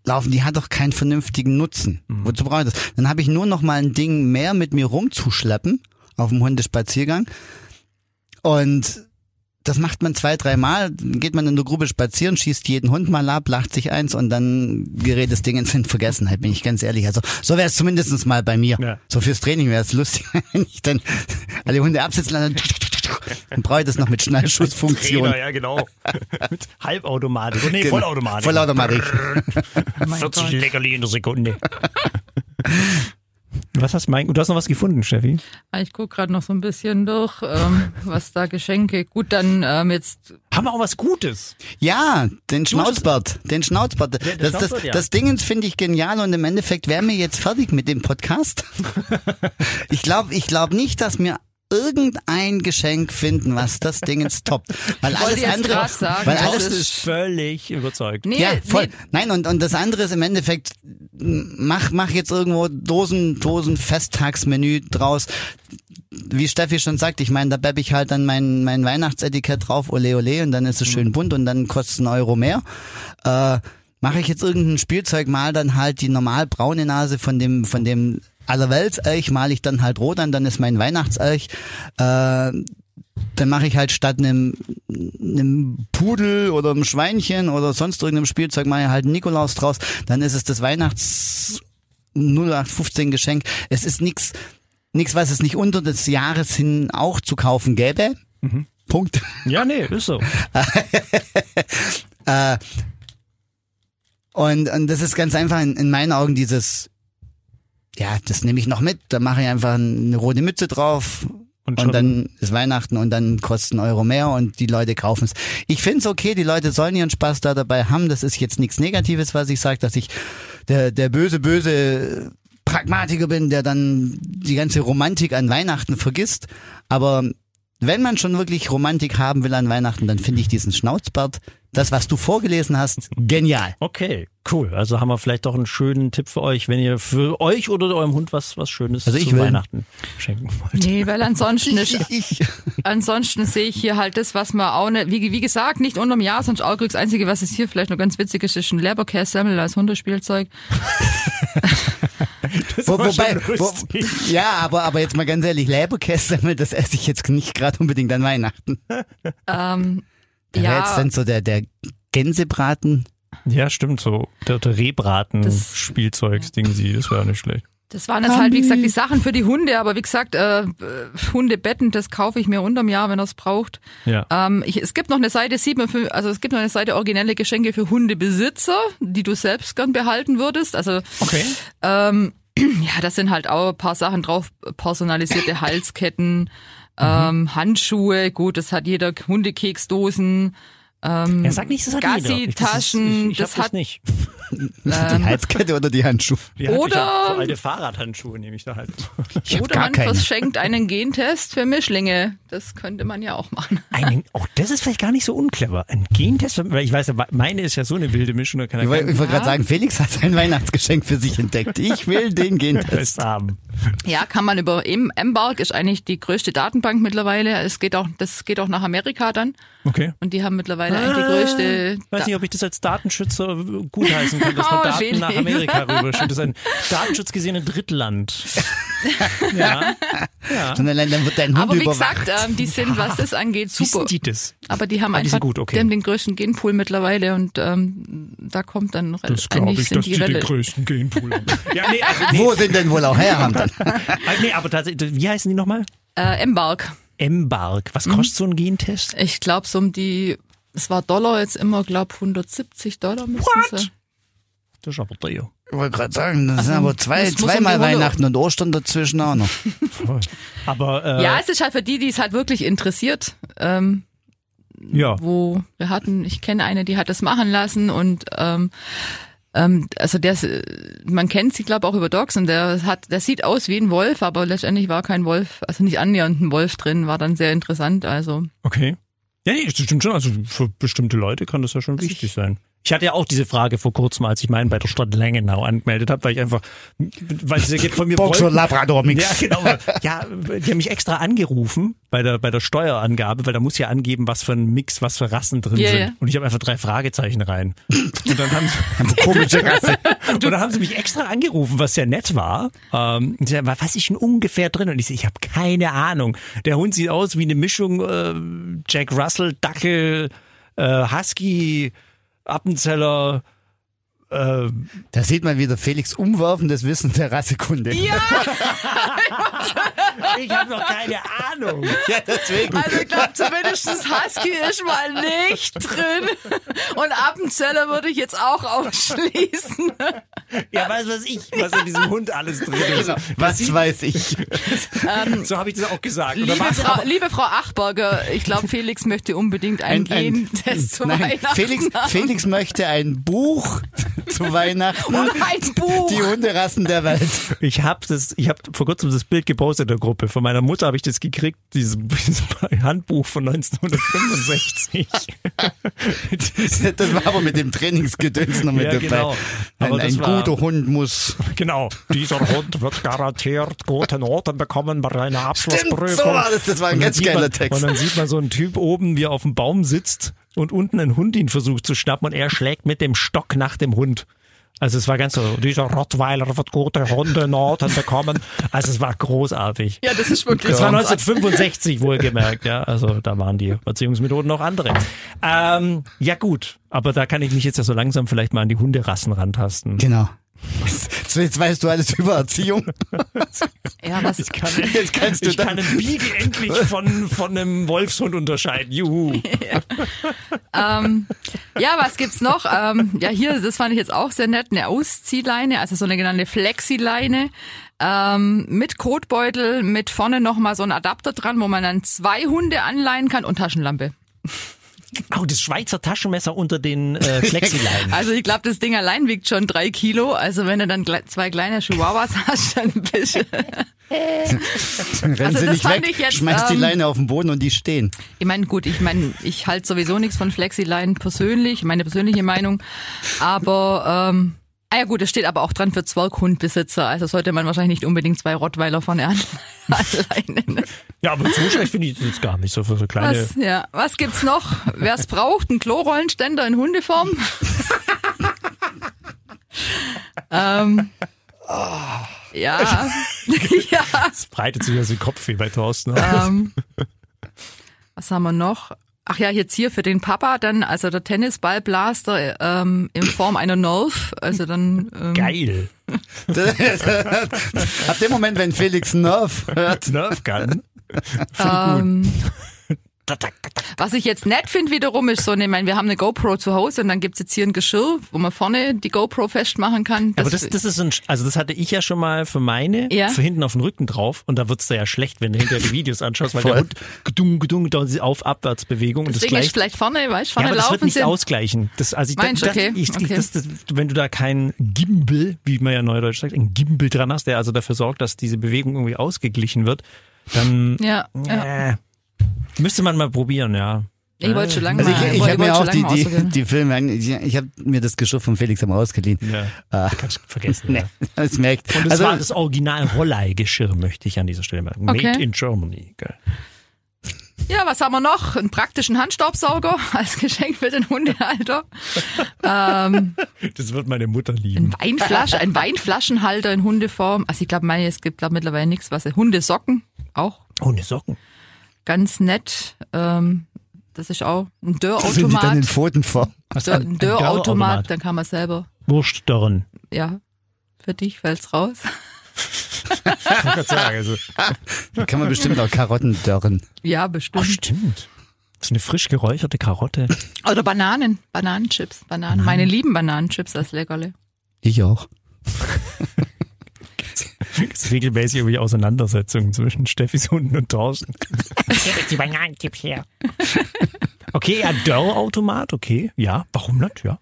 Speaker 2: laufen, die hat doch keinen vernünftigen Nutzen. Wozu brauche ich das? Dann habe ich nur noch mal ein Ding mehr mit mir rumzuschleppen auf dem Hundespaziergang. Und das macht man zwei, dreimal, dann geht man in der Gruppe spazieren, schießt jeden Hund mal ab, lacht sich eins und dann gerät das Ding in Vergessenheit, bin ich ganz ehrlich. Also so wäre es zumindest mal bei mir.
Speaker 1: Ja.
Speaker 2: So fürs Training wäre es lustig, wenn ich dann alle Hunde absitzen lasse und brauche ich das noch mit Schnellschussfunktion.
Speaker 1: Trainer, ja, genau. Mit Halbautomatik. Oh, nee,
Speaker 2: Genau.
Speaker 1: Vollautomatik.
Speaker 2: Vollautomatik.
Speaker 1: 40 Leckerli in der Sekunde. Was hast du, Mike? Du hast noch was gefunden, Steffi?
Speaker 4: Ah, Ich guck gerade noch so ein bisschen durch, ähm, was da Geschenke. Gut, dann ähm, jetzt
Speaker 1: Haben wir auch was Gutes?
Speaker 2: Ja, den Schnauzbart, den Schnauzbart.
Speaker 1: der
Speaker 2: Das, das,
Speaker 1: Schnauzbart, ja.
Speaker 2: das Dingens finde ich genial und im Endeffekt wären wir jetzt fertig mit dem Podcast. ich glaube ich glaub nicht, dass wir irgendein Geschenk finden, was das Dingens toppt. Weil alles
Speaker 4: jetzt
Speaker 2: andere,
Speaker 4: sagen,
Speaker 2: weil alles
Speaker 4: ist-
Speaker 1: ist völlig überzeugt.
Speaker 4: nee,
Speaker 2: ja, voll.
Speaker 4: nee,
Speaker 2: Nein, und, und das andere ist im Endeffekt, mach, mach jetzt irgendwo Dosen, Dosen Festtagsmenü draus. Wie Steffi schon sagt, ich meine, da bepp ich halt dann mein, mein Weihnachtsetikett drauf, ole ole, und dann ist es schön bunt und dann kostet es einen Euro mehr. Äh, mache ich jetzt irgendein Spielzeug, mal dann halt die normal braune Nase von dem, von dem Allerweltselch, mal ich dann halt rot an, dann ist mein Weihnachtselch. Äh, dann mache ich halt statt einem, einem Pudel oder einem Schweinchen oder sonst irgendeinem Spielzeug mache ich halt einen Nikolaus draus. Dann ist es das Weihnachts 0815 Geschenk. Es ist nix, nix, was es nicht unter des Jahres hin auch zu kaufen gäbe. Punkt.
Speaker 1: Ja, nee, ist so.
Speaker 2: Und, und das ist ganz einfach in, in meinen Augen dieses, ja, das nehme ich noch mit. Da mache ich einfach eine rote Mütze drauf.
Speaker 1: Und
Speaker 2: Und, dann ist Weihnachten und dann kostet ein Euro mehr und die Leute kaufen es. Ich finde es okay, die Leute sollen ihren Spaß da dabei haben. Das ist jetzt nichts Negatives, was ich sage, dass ich der, der böse, böse Pragmatiker bin, der dann die ganze Romantik an Weihnachten vergisst. Aber wenn man schon wirklich Romantik haben will an Weihnachten, dann finde ich diesen Schnauzbart, das, was du vorgelesen hast, genial.
Speaker 1: Okay, cool. Also haben wir vielleicht doch einen schönen Tipp für euch, wenn ihr für euch oder eurem Hund was, was Schönes
Speaker 2: Also ich
Speaker 1: zu
Speaker 2: will.
Speaker 1: Weihnachten schenken wollt.
Speaker 4: nee, weil ansonsten ist,
Speaker 2: Ich,
Speaker 4: ansonsten sehe ich hier halt das, was man auch nicht, wie, wie gesagt, nicht unterm Jahr, sonst auch das Einzige, was es hier vielleicht noch ganz witzig ist, ist ein Leberkässemmel als Hundespielzeug.
Speaker 2: Wo, wobei, wo, ja, aber, aber jetzt mal ganz ehrlich, Leberkässemmel, das esse ich jetzt nicht gerade unbedingt an Weihnachten.
Speaker 4: Ähm,
Speaker 2: Da wäre jetzt
Speaker 4: ja,
Speaker 2: dann so der, der Gänsebraten.
Speaker 1: Ja, stimmt so. Der, der Rebraten,
Speaker 4: Das-
Speaker 1: Spielzeugsding, sie, das wäre nicht schlecht.
Speaker 4: das waren jetzt halt, wie gesagt, die Sachen für die Hunde, aber wie gesagt, äh, äh, Hundebetten, das kaufe ich mir unterm Jahr, wenn er es braucht.
Speaker 1: Ja.
Speaker 4: Ähm, ich, es gibt noch eine Seite, sieht man für, also es gibt noch eine Seite originelle Geschenke für Hundebesitzer, die du selbst gern behalten würdest. Also
Speaker 1: Okay.
Speaker 4: ähm, ja, das sind halt auch ein paar Sachen drauf, personalisierte Halsketten, ähm, Handschuhe, gut, das hat jeder Hundekeksdosen. Ähm,
Speaker 1: Ja, sag nicht, das hat. Ich- ist-
Speaker 4: Gassi-Taschen,
Speaker 1: Ich, ich hab
Speaker 4: das
Speaker 1: das
Speaker 4: hat-
Speaker 1: nicht.
Speaker 2: Die Halskette oder die Handschuhe?
Speaker 1: Die
Speaker 4: Oder-
Speaker 1: Ich hab so alte Fahrradhandschuhe nehme ich da halt.
Speaker 2: Ich
Speaker 4: Oder
Speaker 2: gar
Speaker 4: man
Speaker 2: keine.
Speaker 4: verschenkt einen Gentest für Mischlinge. Das könnte man ja auch machen.
Speaker 1: Einen, auch das ist vielleicht gar nicht so unclever. Ein Gentest, weil ich weiß, ja, meine ist ja so eine wilde Mischung, da kann
Speaker 2: Ich wollte wollt gerade sagen, Felix hat sein Weihnachtsgeschenk für sich entdeckt. Ich will den Gentest.
Speaker 1: Test haben.
Speaker 4: Ja, kann man über M- Embark ist eigentlich die größte Datenbank mittlerweile. Es geht auch, das geht auch nach Amerika dann.
Speaker 1: Okay.
Speaker 4: Und die haben mittlerweile eigentlich die größte.
Speaker 1: Ich weiß nicht, ob ich das als Datenschützer gutheißen kann, dass man
Speaker 4: Oh,
Speaker 1: Daten
Speaker 4: Felix.
Speaker 1: nach Amerika rüberschickt. Das ist ein datenschutzgesehenes Drittland. Ja. ja.
Speaker 2: Allein dann wird dein Hund
Speaker 4: Aber wie
Speaker 2: überwacht.
Speaker 4: gesagt, ähm, die sind, was das angeht, super.
Speaker 1: die das?
Speaker 4: Aber die haben
Speaker 1: Ah, die
Speaker 4: einfach
Speaker 1: sind gut, okay.
Speaker 4: die haben den größten Genpool mittlerweile und ähm, da kommt dann rel- eigentlich sind die rel-
Speaker 1: größten Genpool haben. ja, nee, also, nee,
Speaker 2: Wo sind denn wohl auch Herren dann?
Speaker 1: also, nee, aber tatsächlich, wie heißen die nochmal?
Speaker 4: äh, Embark.
Speaker 1: M-Bark. Was kostet so ein Gentest?
Speaker 4: Ich glaube so um die, es war Dollar jetzt immer, glaube 170 Dollar müssen
Speaker 1: What?
Speaker 4: sie.
Speaker 1: Das ist aber teuer.
Speaker 2: Ich wollte gerade sagen, das sind aber zwei, zweimal Weihnachten und Ostern dazwischen auch noch.
Speaker 1: Aber äh,
Speaker 4: Ja, es ist halt für die, die es halt wirklich interessiert. Ähm,
Speaker 1: ja.
Speaker 4: wo wir hatten, ich kenne eine, die hat das machen lassen und ähm, ähm, also der, man kennt sie glaube auch über Dogs und der hat, der sieht aus wie ein Wolf, aber letztendlich war kein Wolf, also nicht annähernd ein Wolf drin, war dann sehr interessant. Also
Speaker 1: Okay. Ja, nee, das stimmt schon. Also für bestimmte Leute kann das ja schon wichtig sein. Ich hatte ja auch diese Frage vor kurzem, als ich meinen bei der Stadt Langenau angemeldet habe, weil ich einfach, weil sie geht von mir
Speaker 2: Boxer
Speaker 1: wollten-
Speaker 2: Labrador Mix.
Speaker 1: Ja, genau. Ja, die haben mich extra angerufen bei der, bei der Steuerangabe, weil da muss ja angeben, was für ein Mix, was für Rassen drin
Speaker 4: Ja,
Speaker 1: sind.
Speaker 4: ja.
Speaker 1: Und ich habe einfach drei Fragezeichen rein. Und dann haben sie,
Speaker 2: Komische Rasse.
Speaker 1: und dann haben sie mich extra angerufen, was ja nett war. Ähm, und sie sagen, was ist denn ungefähr drin? Und ich so, ich habe keine Ahnung. Der Hund sieht aus wie eine Mischung äh, Jack Russell, Dackel, äh, Husky, Appenzeller. Äh,
Speaker 2: Da sieht man wieder Felix umwerfendes Wissen der Rassekunde. Ja,
Speaker 1: ich habe noch keine Ahnung.
Speaker 2: ja deswegen.
Speaker 4: Also ich glaube zumindest Husky ist mal nicht drin. Und Appenzeller würde ich jetzt auch ausschließen.
Speaker 1: Ja, weiß was ich, was in diesem Hund alles drin ist.
Speaker 2: Genau. Was weiß ich?
Speaker 1: So habe ich das auch gesagt. Oder
Speaker 4: Liebe Frau, liebe Frau Achberger, ich glaube, Felix möchte unbedingt einen
Speaker 2: Ein- ein-
Speaker 4: Gentest zu
Speaker 2: Nein,
Speaker 4: Weihnachten
Speaker 2: Felix,
Speaker 4: haben.
Speaker 2: Felix möchte ein Buch zu Weihnachten.
Speaker 4: Ein Buch.
Speaker 2: Die Hunderassen der Welt.
Speaker 1: Ich habe das, ich habe vor kurzem das Bild gepostet in der Gruppe. Von meiner Mutter habe ich das gekriegt, dieses, dieses Handbuch von 1965.
Speaker 2: Das war aber mit dem Trainingsgedöns noch mit
Speaker 1: Ja,
Speaker 2: dabei.
Speaker 1: genau. Aber
Speaker 2: Ein, ein
Speaker 1: war-
Speaker 2: guter Hund muss.
Speaker 1: genau. Dieser Hund wird garantiert gute Noten bekommen bei einer Abschlussprüfung.
Speaker 2: so war das. Das war ein
Speaker 1: Und dann
Speaker 2: ganz
Speaker 1: sieht
Speaker 2: geiler
Speaker 1: man,
Speaker 2: Text.
Speaker 1: Und dann sieht man so einen Typ oben, wie er auf dem Baum sitzt und unten ein Hund ihn versucht zu schnappen und er schlägt mit dem Stock nach dem Hund. Also es war ganz so, dieser Rottweiler wird gute Hundenoten bekommen. Also es war großartig.
Speaker 4: Ja, das ist wirklich
Speaker 1: Das war
Speaker 4: so.
Speaker 1: 1965 wohlgemerkt, ja. Also da waren die Erziehungsmethoden noch andere. Ähm, ja gut, aber da kann ich mich jetzt ja so langsam vielleicht mal an die Hunderassen rantasten.
Speaker 2: Genau. So, jetzt weißt du alles über Erziehung.
Speaker 4: Ja, was,
Speaker 1: Ich kann,
Speaker 2: Jetzt kannst du
Speaker 1: ich kann
Speaker 2: dann-
Speaker 1: einen Beagle endlich von, von einem Wolfshund unterscheiden. Juhu.
Speaker 4: ähm, ja, was gibt's noch? Ähm, ja, hier, das fand ich jetzt auch sehr nett, eine Ausziehleine, also so eine genannte Flexileine. Ähm, mit Kotbeutel, mit vorne nochmal so ein Adapter dran, wo man dann zwei Hunde anleihen kann und Taschenlampe.
Speaker 1: Oh, das Schweizer Taschenmesser unter den äh, Flexileinen.
Speaker 4: Also ich glaube, das Ding allein wiegt schon drei Kilo. Also wenn du dann zwei kleine Chihuahuas hast, dann bist du...
Speaker 2: Rennen
Speaker 4: Also
Speaker 2: sie
Speaker 4: das
Speaker 2: nicht weg,
Speaker 4: ich jetzt,
Speaker 2: schmeißt die
Speaker 4: ähm,
Speaker 2: Leine auf den Boden und die stehen.
Speaker 4: Ich meine, gut, ich meine, ich halte sowieso nichts von Flexileinen persönlich, meine persönliche Meinung. Aber ähm, ah ja gut, es steht aber auch dran für Zwerghundbesitzer. Also sollte man wahrscheinlich nicht unbedingt zwei Rottweiler vorne an, anleihen.
Speaker 1: Ja, aber so schlecht finde ich das jetzt gar nicht, so für so kleine.
Speaker 4: Was, ja, was gibt's noch? Wer es braucht, ein Klorollenständer in Hundeform. ähm, ja, ja.
Speaker 1: Es breitet sich aus dem Kopf wie bei Thorsten. aus.
Speaker 4: Ähm, was haben wir noch? Ach ja, jetzt hier für den Papa dann, also der Tennisballblaster ähm, in Form einer Nerf. Also dann ähm,
Speaker 1: Geil.
Speaker 2: Ab dem Moment, wenn Felix Nerv hört,
Speaker 1: Nerf Gun.
Speaker 4: ähm, was ich jetzt nett finde wiederum ist so, ne, ich meine, wir haben eine GoPro zu Hause und dann gibt's jetzt hier ein Geschirr, wo man vorne die GoPro festmachen kann.
Speaker 1: Aber das, das ist ein, also das hatte ich ja schon mal für meine,
Speaker 4: Ja.
Speaker 1: für hinten auf den Rücken drauf und da wird's da ja schlecht, wenn du hinterher die Videos anschaust, weil
Speaker 2: Voll.
Speaker 1: der Hund gedung, gedung, da diese auf Abwärtsbewegung und das
Speaker 4: Deswegen ist vielleicht vorne, weißt
Speaker 1: Ja,
Speaker 4: vorne
Speaker 1: aber das wird
Speaker 4: laufen
Speaker 1: nicht
Speaker 4: sind.
Speaker 1: ausgleichen. Das, also ich,
Speaker 4: Meinst du,
Speaker 1: das,
Speaker 4: okay,
Speaker 1: ich, ich,
Speaker 4: okay.
Speaker 1: Das, das, wenn du da kein Gimbal, wie man ja neudeutsch sagt, ein Gimbal dran hast, der also dafür sorgt, dass diese Bewegung irgendwie ausgeglichen wird, dann
Speaker 4: Ja, ja.
Speaker 1: Müsste man mal probieren, ja.
Speaker 4: Ich wollte schon lange
Speaker 2: Also ich,
Speaker 4: mal,
Speaker 2: ich
Speaker 4: ich
Speaker 2: habe mir auch die, die, die Filme, ich, ich habe mir das Geschirr von Felix einmal ausgeliehen.
Speaker 1: ja.
Speaker 2: Äh,
Speaker 1: Kannst du vergessen.
Speaker 2: nee,
Speaker 1: Ja.
Speaker 2: das merkt.
Speaker 1: Und das
Speaker 2: Also,
Speaker 1: war das Original Rollei-Geschirr, möchte ich an dieser Stelle. Made
Speaker 4: Okay.
Speaker 1: in Germany. Geil.
Speaker 4: Ja, was haben wir noch? Einen praktischen Handstaubsauger als Geschenk für den Hundehalter. ähm,
Speaker 1: Das wird meine Mutter lieben.
Speaker 4: ein Weinflasche, ein Weinflaschenhalter in Hundeform. Also ich glaube, meine, es gibt glaub, mittlerweile nichts, was Hundesocken auch
Speaker 1: Hundesocken.
Speaker 4: Ganz nett. Ähm, das ist auch ein
Speaker 2: Sind die dann in
Speaker 4: Dörrautomat.
Speaker 2: Pfotenform?
Speaker 4: Dörr, ein Dörrautomat, dann kann man selber,
Speaker 1: Wurstdörren.
Speaker 4: ja, für dich fällt's raus.
Speaker 1: also.
Speaker 2: Da kann man bestimmt auch Karotten dörren.
Speaker 4: Ja,
Speaker 1: Ach,
Speaker 4: bestimmt.
Speaker 1: stimmt. Das ist eine frisch geräucherte Karotte.
Speaker 4: Oder Bananen, Bananenchips, Bananen. Meine lieben Bananenchips als Leckerle.
Speaker 2: Ich auch.
Speaker 1: Es ist regelmäßig irgendwie Auseinandersetzungen zwischen Steffis Hunden und Thorsten. die Bananentipps her. Okay, ja, Dörrautomat, okay. Ja, warum nicht? Ja.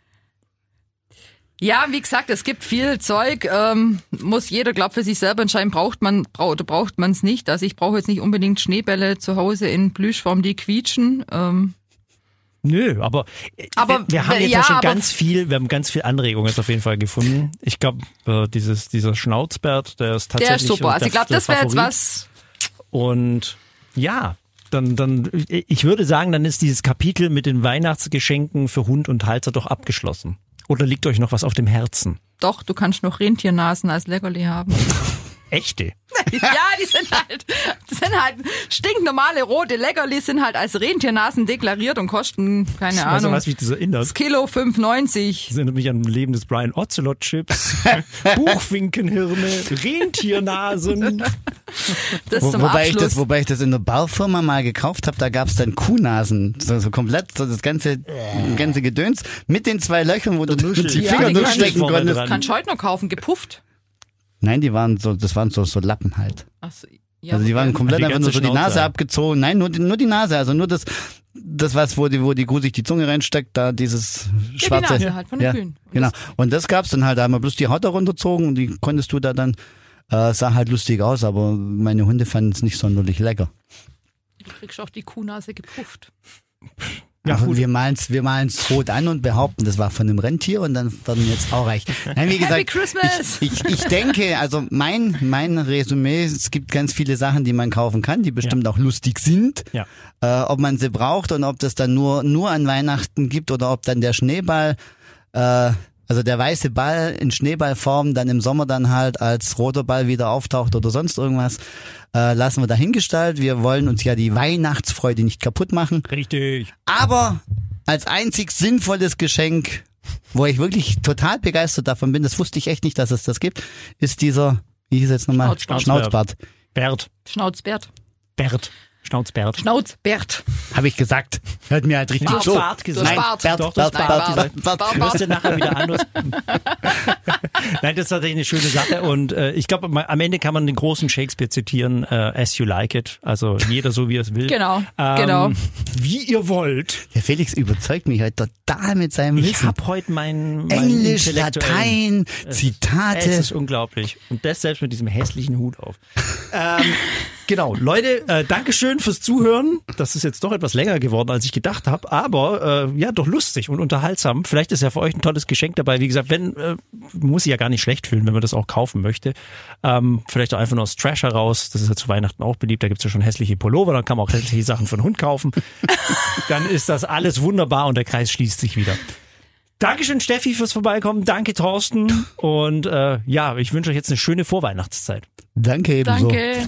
Speaker 4: Ja, wie gesagt, es gibt viel Zeug, ähm, muss jeder, glaub für sich selber entscheiden, braucht man braucht, oder braucht man es nicht. Also ich brauche jetzt nicht unbedingt Schneebälle zu Hause in Plüschform, die quietschen. Ähm,
Speaker 1: Nö, aber,
Speaker 4: Aber,
Speaker 1: wir, wir haben jetzt
Speaker 4: ja,
Speaker 1: ja schon ganz viel, wir haben ganz viel Anregungen jetzt auf jeden Fall gefunden. Ich glaube, äh, dieses, dieser Schnauzbert, der ist tatsächlich
Speaker 4: der ist super. Also ich glaube, das wäre jetzt was.
Speaker 1: Und ja, dann, dann, ich würde sagen, dann ist dieses Kapitel mit den Weihnachtsgeschenken für Hund und Halter doch abgeschlossen. Oder liegt euch noch was auf dem Herzen?
Speaker 4: Doch, du kannst noch Rentiernasen als Leckerli haben.
Speaker 1: Echte.
Speaker 4: ja, die sind halt, die sind halt stinknormale rote Leckerli, sind halt als Rentiernasen deklariert und kosten, keine
Speaker 1: du,
Speaker 4: Ahnung,
Speaker 1: was mich das erinnert?
Speaker 4: das Kilo 5,90.
Speaker 1: Das erinnert mich an ein Leben des Brian Ocelot Chips, Buchfinkenhirne, Rentiernasen.
Speaker 4: Das
Speaker 2: Wo,
Speaker 4: zum
Speaker 2: wobei, ich
Speaker 4: Abschluss.
Speaker 2: das, wobei ich das in einer Barfirma mal gekauft habe, da gab's dann Kuhnasen. So, so komplett, so das ganze, ganze Gedöns mit den zwei Löchern, wo du die. Finger
Speaker 1: Ja,
Speaker 2: durchstecken konntest.
Speaker 4: Kannst du heute noch kaufen, gepufft.
Speaker 2: Nein, die waren so, das waren so, so Lappen halt.
Speaker 4: Ach so, ja,
Speaker 2: also die waren
Speaker 4: okay.
Speaker 2: komplett
Speaker 1: Die
Speaker 2: einfach nur so die Nase
Speaker 1: Schnauze.
Speaker 2: abgezogen. Nein, nur die, nur die Nase, also nur das, das was, wo die, wo die Kuh sich die Zunge reinsteckt, da dieses schwarze.
Speaker 4: Nase halt von den
Speaker 2: ja,
Speaker 4: Kühen. Und
Speaker 2: Genau. Und das gab's dann halt, da haben wir bloß die Haut herunterzogen und die konntest du da dann, äh, sah halt lustig aus, aber meine Hunde fanden es nicht sonderlich lecker.
Speaker 4: Du kriegst auch die Kuhnase gepufft.
Speaker 1: Ja, gut.
Speaker 2: wir malen's, wir malen's rot an und behaupten, das war von einem Rentier und dann werden wir jetzt auch reich. Nein, wie gesagt,
Speaker 4: Christmas!
Speaker 2: Ich, ich, ich denke, also mein, mein Resümee, es gibt ganz viele Sachen, die man kaufen kann, die bestimmt auch lustig sind.
Speaker 1: Ja.
Speaker 2: Äh, ob man sie braucht und ob das dann nur, nur an Weihnachten gibt oder ob dann der Schneeball, äh, also der weiße Ball in Schneeballform dann im Sommer dann halt als roter Ball wieder auftaucht oder sonst irgendwas, äh, lassen wir dahingestellt. Wir wollen uns ja die Weihnachtsfreude nicht kaputt machen.
Speaker 1: Richtig.
Speaker 2: Aber als einzig sinnvolles Geschenk, wo ich wirklich total begeistert davon bin, das wusste ich echt nicht, dass es das gibt, ist dieser, wie hieß es jetzt nochmal?
Speaker 4: Schnauzbart.
Speaker 2: Schnauzbart.
Speaker 1: Bert.
Speaker 4: Schnauzbert.
Speaker 1: Bert. Schnauzbert.
Speaker 4: Schnauzbert.
Speaker 2: Habe ich gesagt. Hört mir halt richtig
Speaker 1: Bart,
Speaker 2: so.
Speaker 1: Bart gesagt.
Speaker 2: Nein,
Speaker 4: Bart.
Speaker 2: Bert,
Speaker 1: Doch,
Speaker 2: Bert,
Speaker 1: das ist
Speaker 2: Bert,
Speaker 4: Bart.
Speaker 2: Bert, Bert.
Speaker 1: Hörst du nachher wieder an. Nein, das ist tatsächlich eine schöne Sache und äh, ich glaube, am Ende kann man den großen Shakespeare zitieren, äh, as you like it, also jeder so wie er es will.
Speaker 4: Genau,
Speaker 1: Ähm,
Speaker 4: genau.
Speaker 1: Wie ihr wollt.
Speaker 2: Der Felix überzeugt mich heute total mit seinem
Speaker 1: Ich
Speaker 2: Wissen.
Speaker 1: habe heute mein, mein
Speaker 2: Englisch, Latein, Zitate.
Speaker 1: Es ist unglaublich. Und das selbst mit diesem hässlichen Hut auf. ähm, genau, Leute, äh, Dankeschön fürs Zuhören. Das ist jetzt doch etwas länger geworden, als ich gedacht habe. Aber äh, ja, doch lustig und unterhaltsam. Vielleicht ist ja für euch ein tolles Geschenk dabei. Wie gesagt, wenn, äh, muss sich ja gar nicht schlecht fühlen, wenn man das auch kaufen möchte. Ähm, vielleicht auch einfach nur aus Trash heraus. Das ist ja zu Weihnachten auch beliebt. Da gibt's ja schon hässliche Pullover. Dann kann man auch hässliche Sachen den Hund kaufen. Dann ist das alles wunderbar und der Kreis schließt sich wieder. Dankeschön, Steffi, fürs Vorbeikommen. Danke, Thorsten. Und äh, ja, ich wünsche euch jetzt eine schöne Vorweihnachtszeit.
Speaker 2: Danke ebenso.
Speaker 4: Danke.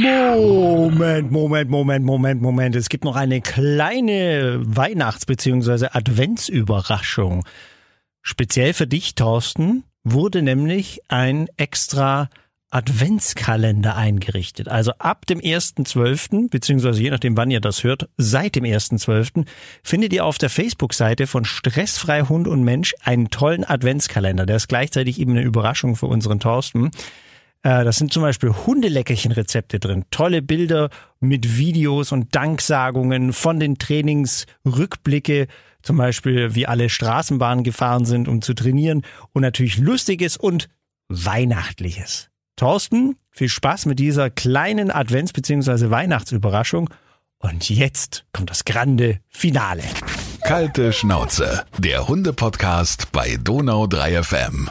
Speaker 1: Moment, Moment, Moment, Moment, Moment. Es gibt noch eine kleine Weihnachts- bzw. Adventsüberraschung. Speziell für dich, Thorsten, wurde nämlich ein extra Adventskalender eingerichtet. Also ab dem 1.12., beziehungsweise je nachdem, wann ihr das hört, seit dem 1.12. findet ihr auf der Facebook-Seite von Stressfrei Hund und Mensch einen tollen Adventskalender. Der ist gleichzeitig eben eine Überraschung für unseren Thorsten. Äh, Das sind zum Beispiel Hundeleckerchen-Rezepte drin. Tolle Bilder mit Videos und Danksagungen von den Trainings, Rückblicke, zum Beispiel wie alle Straßenbahnen gefahren sind, um zu trainieren. Und natürlich Lustiges und Weihnachtliches. Thorsten, viel Spaß mit dieser kleinen Advents- bzw. Weihnachtsüberraschung. Und jetzt kommt das grande Finale.
Speaker 3: Kalte Schnauze, der Hunde-Podcast bei Donau 3 FM.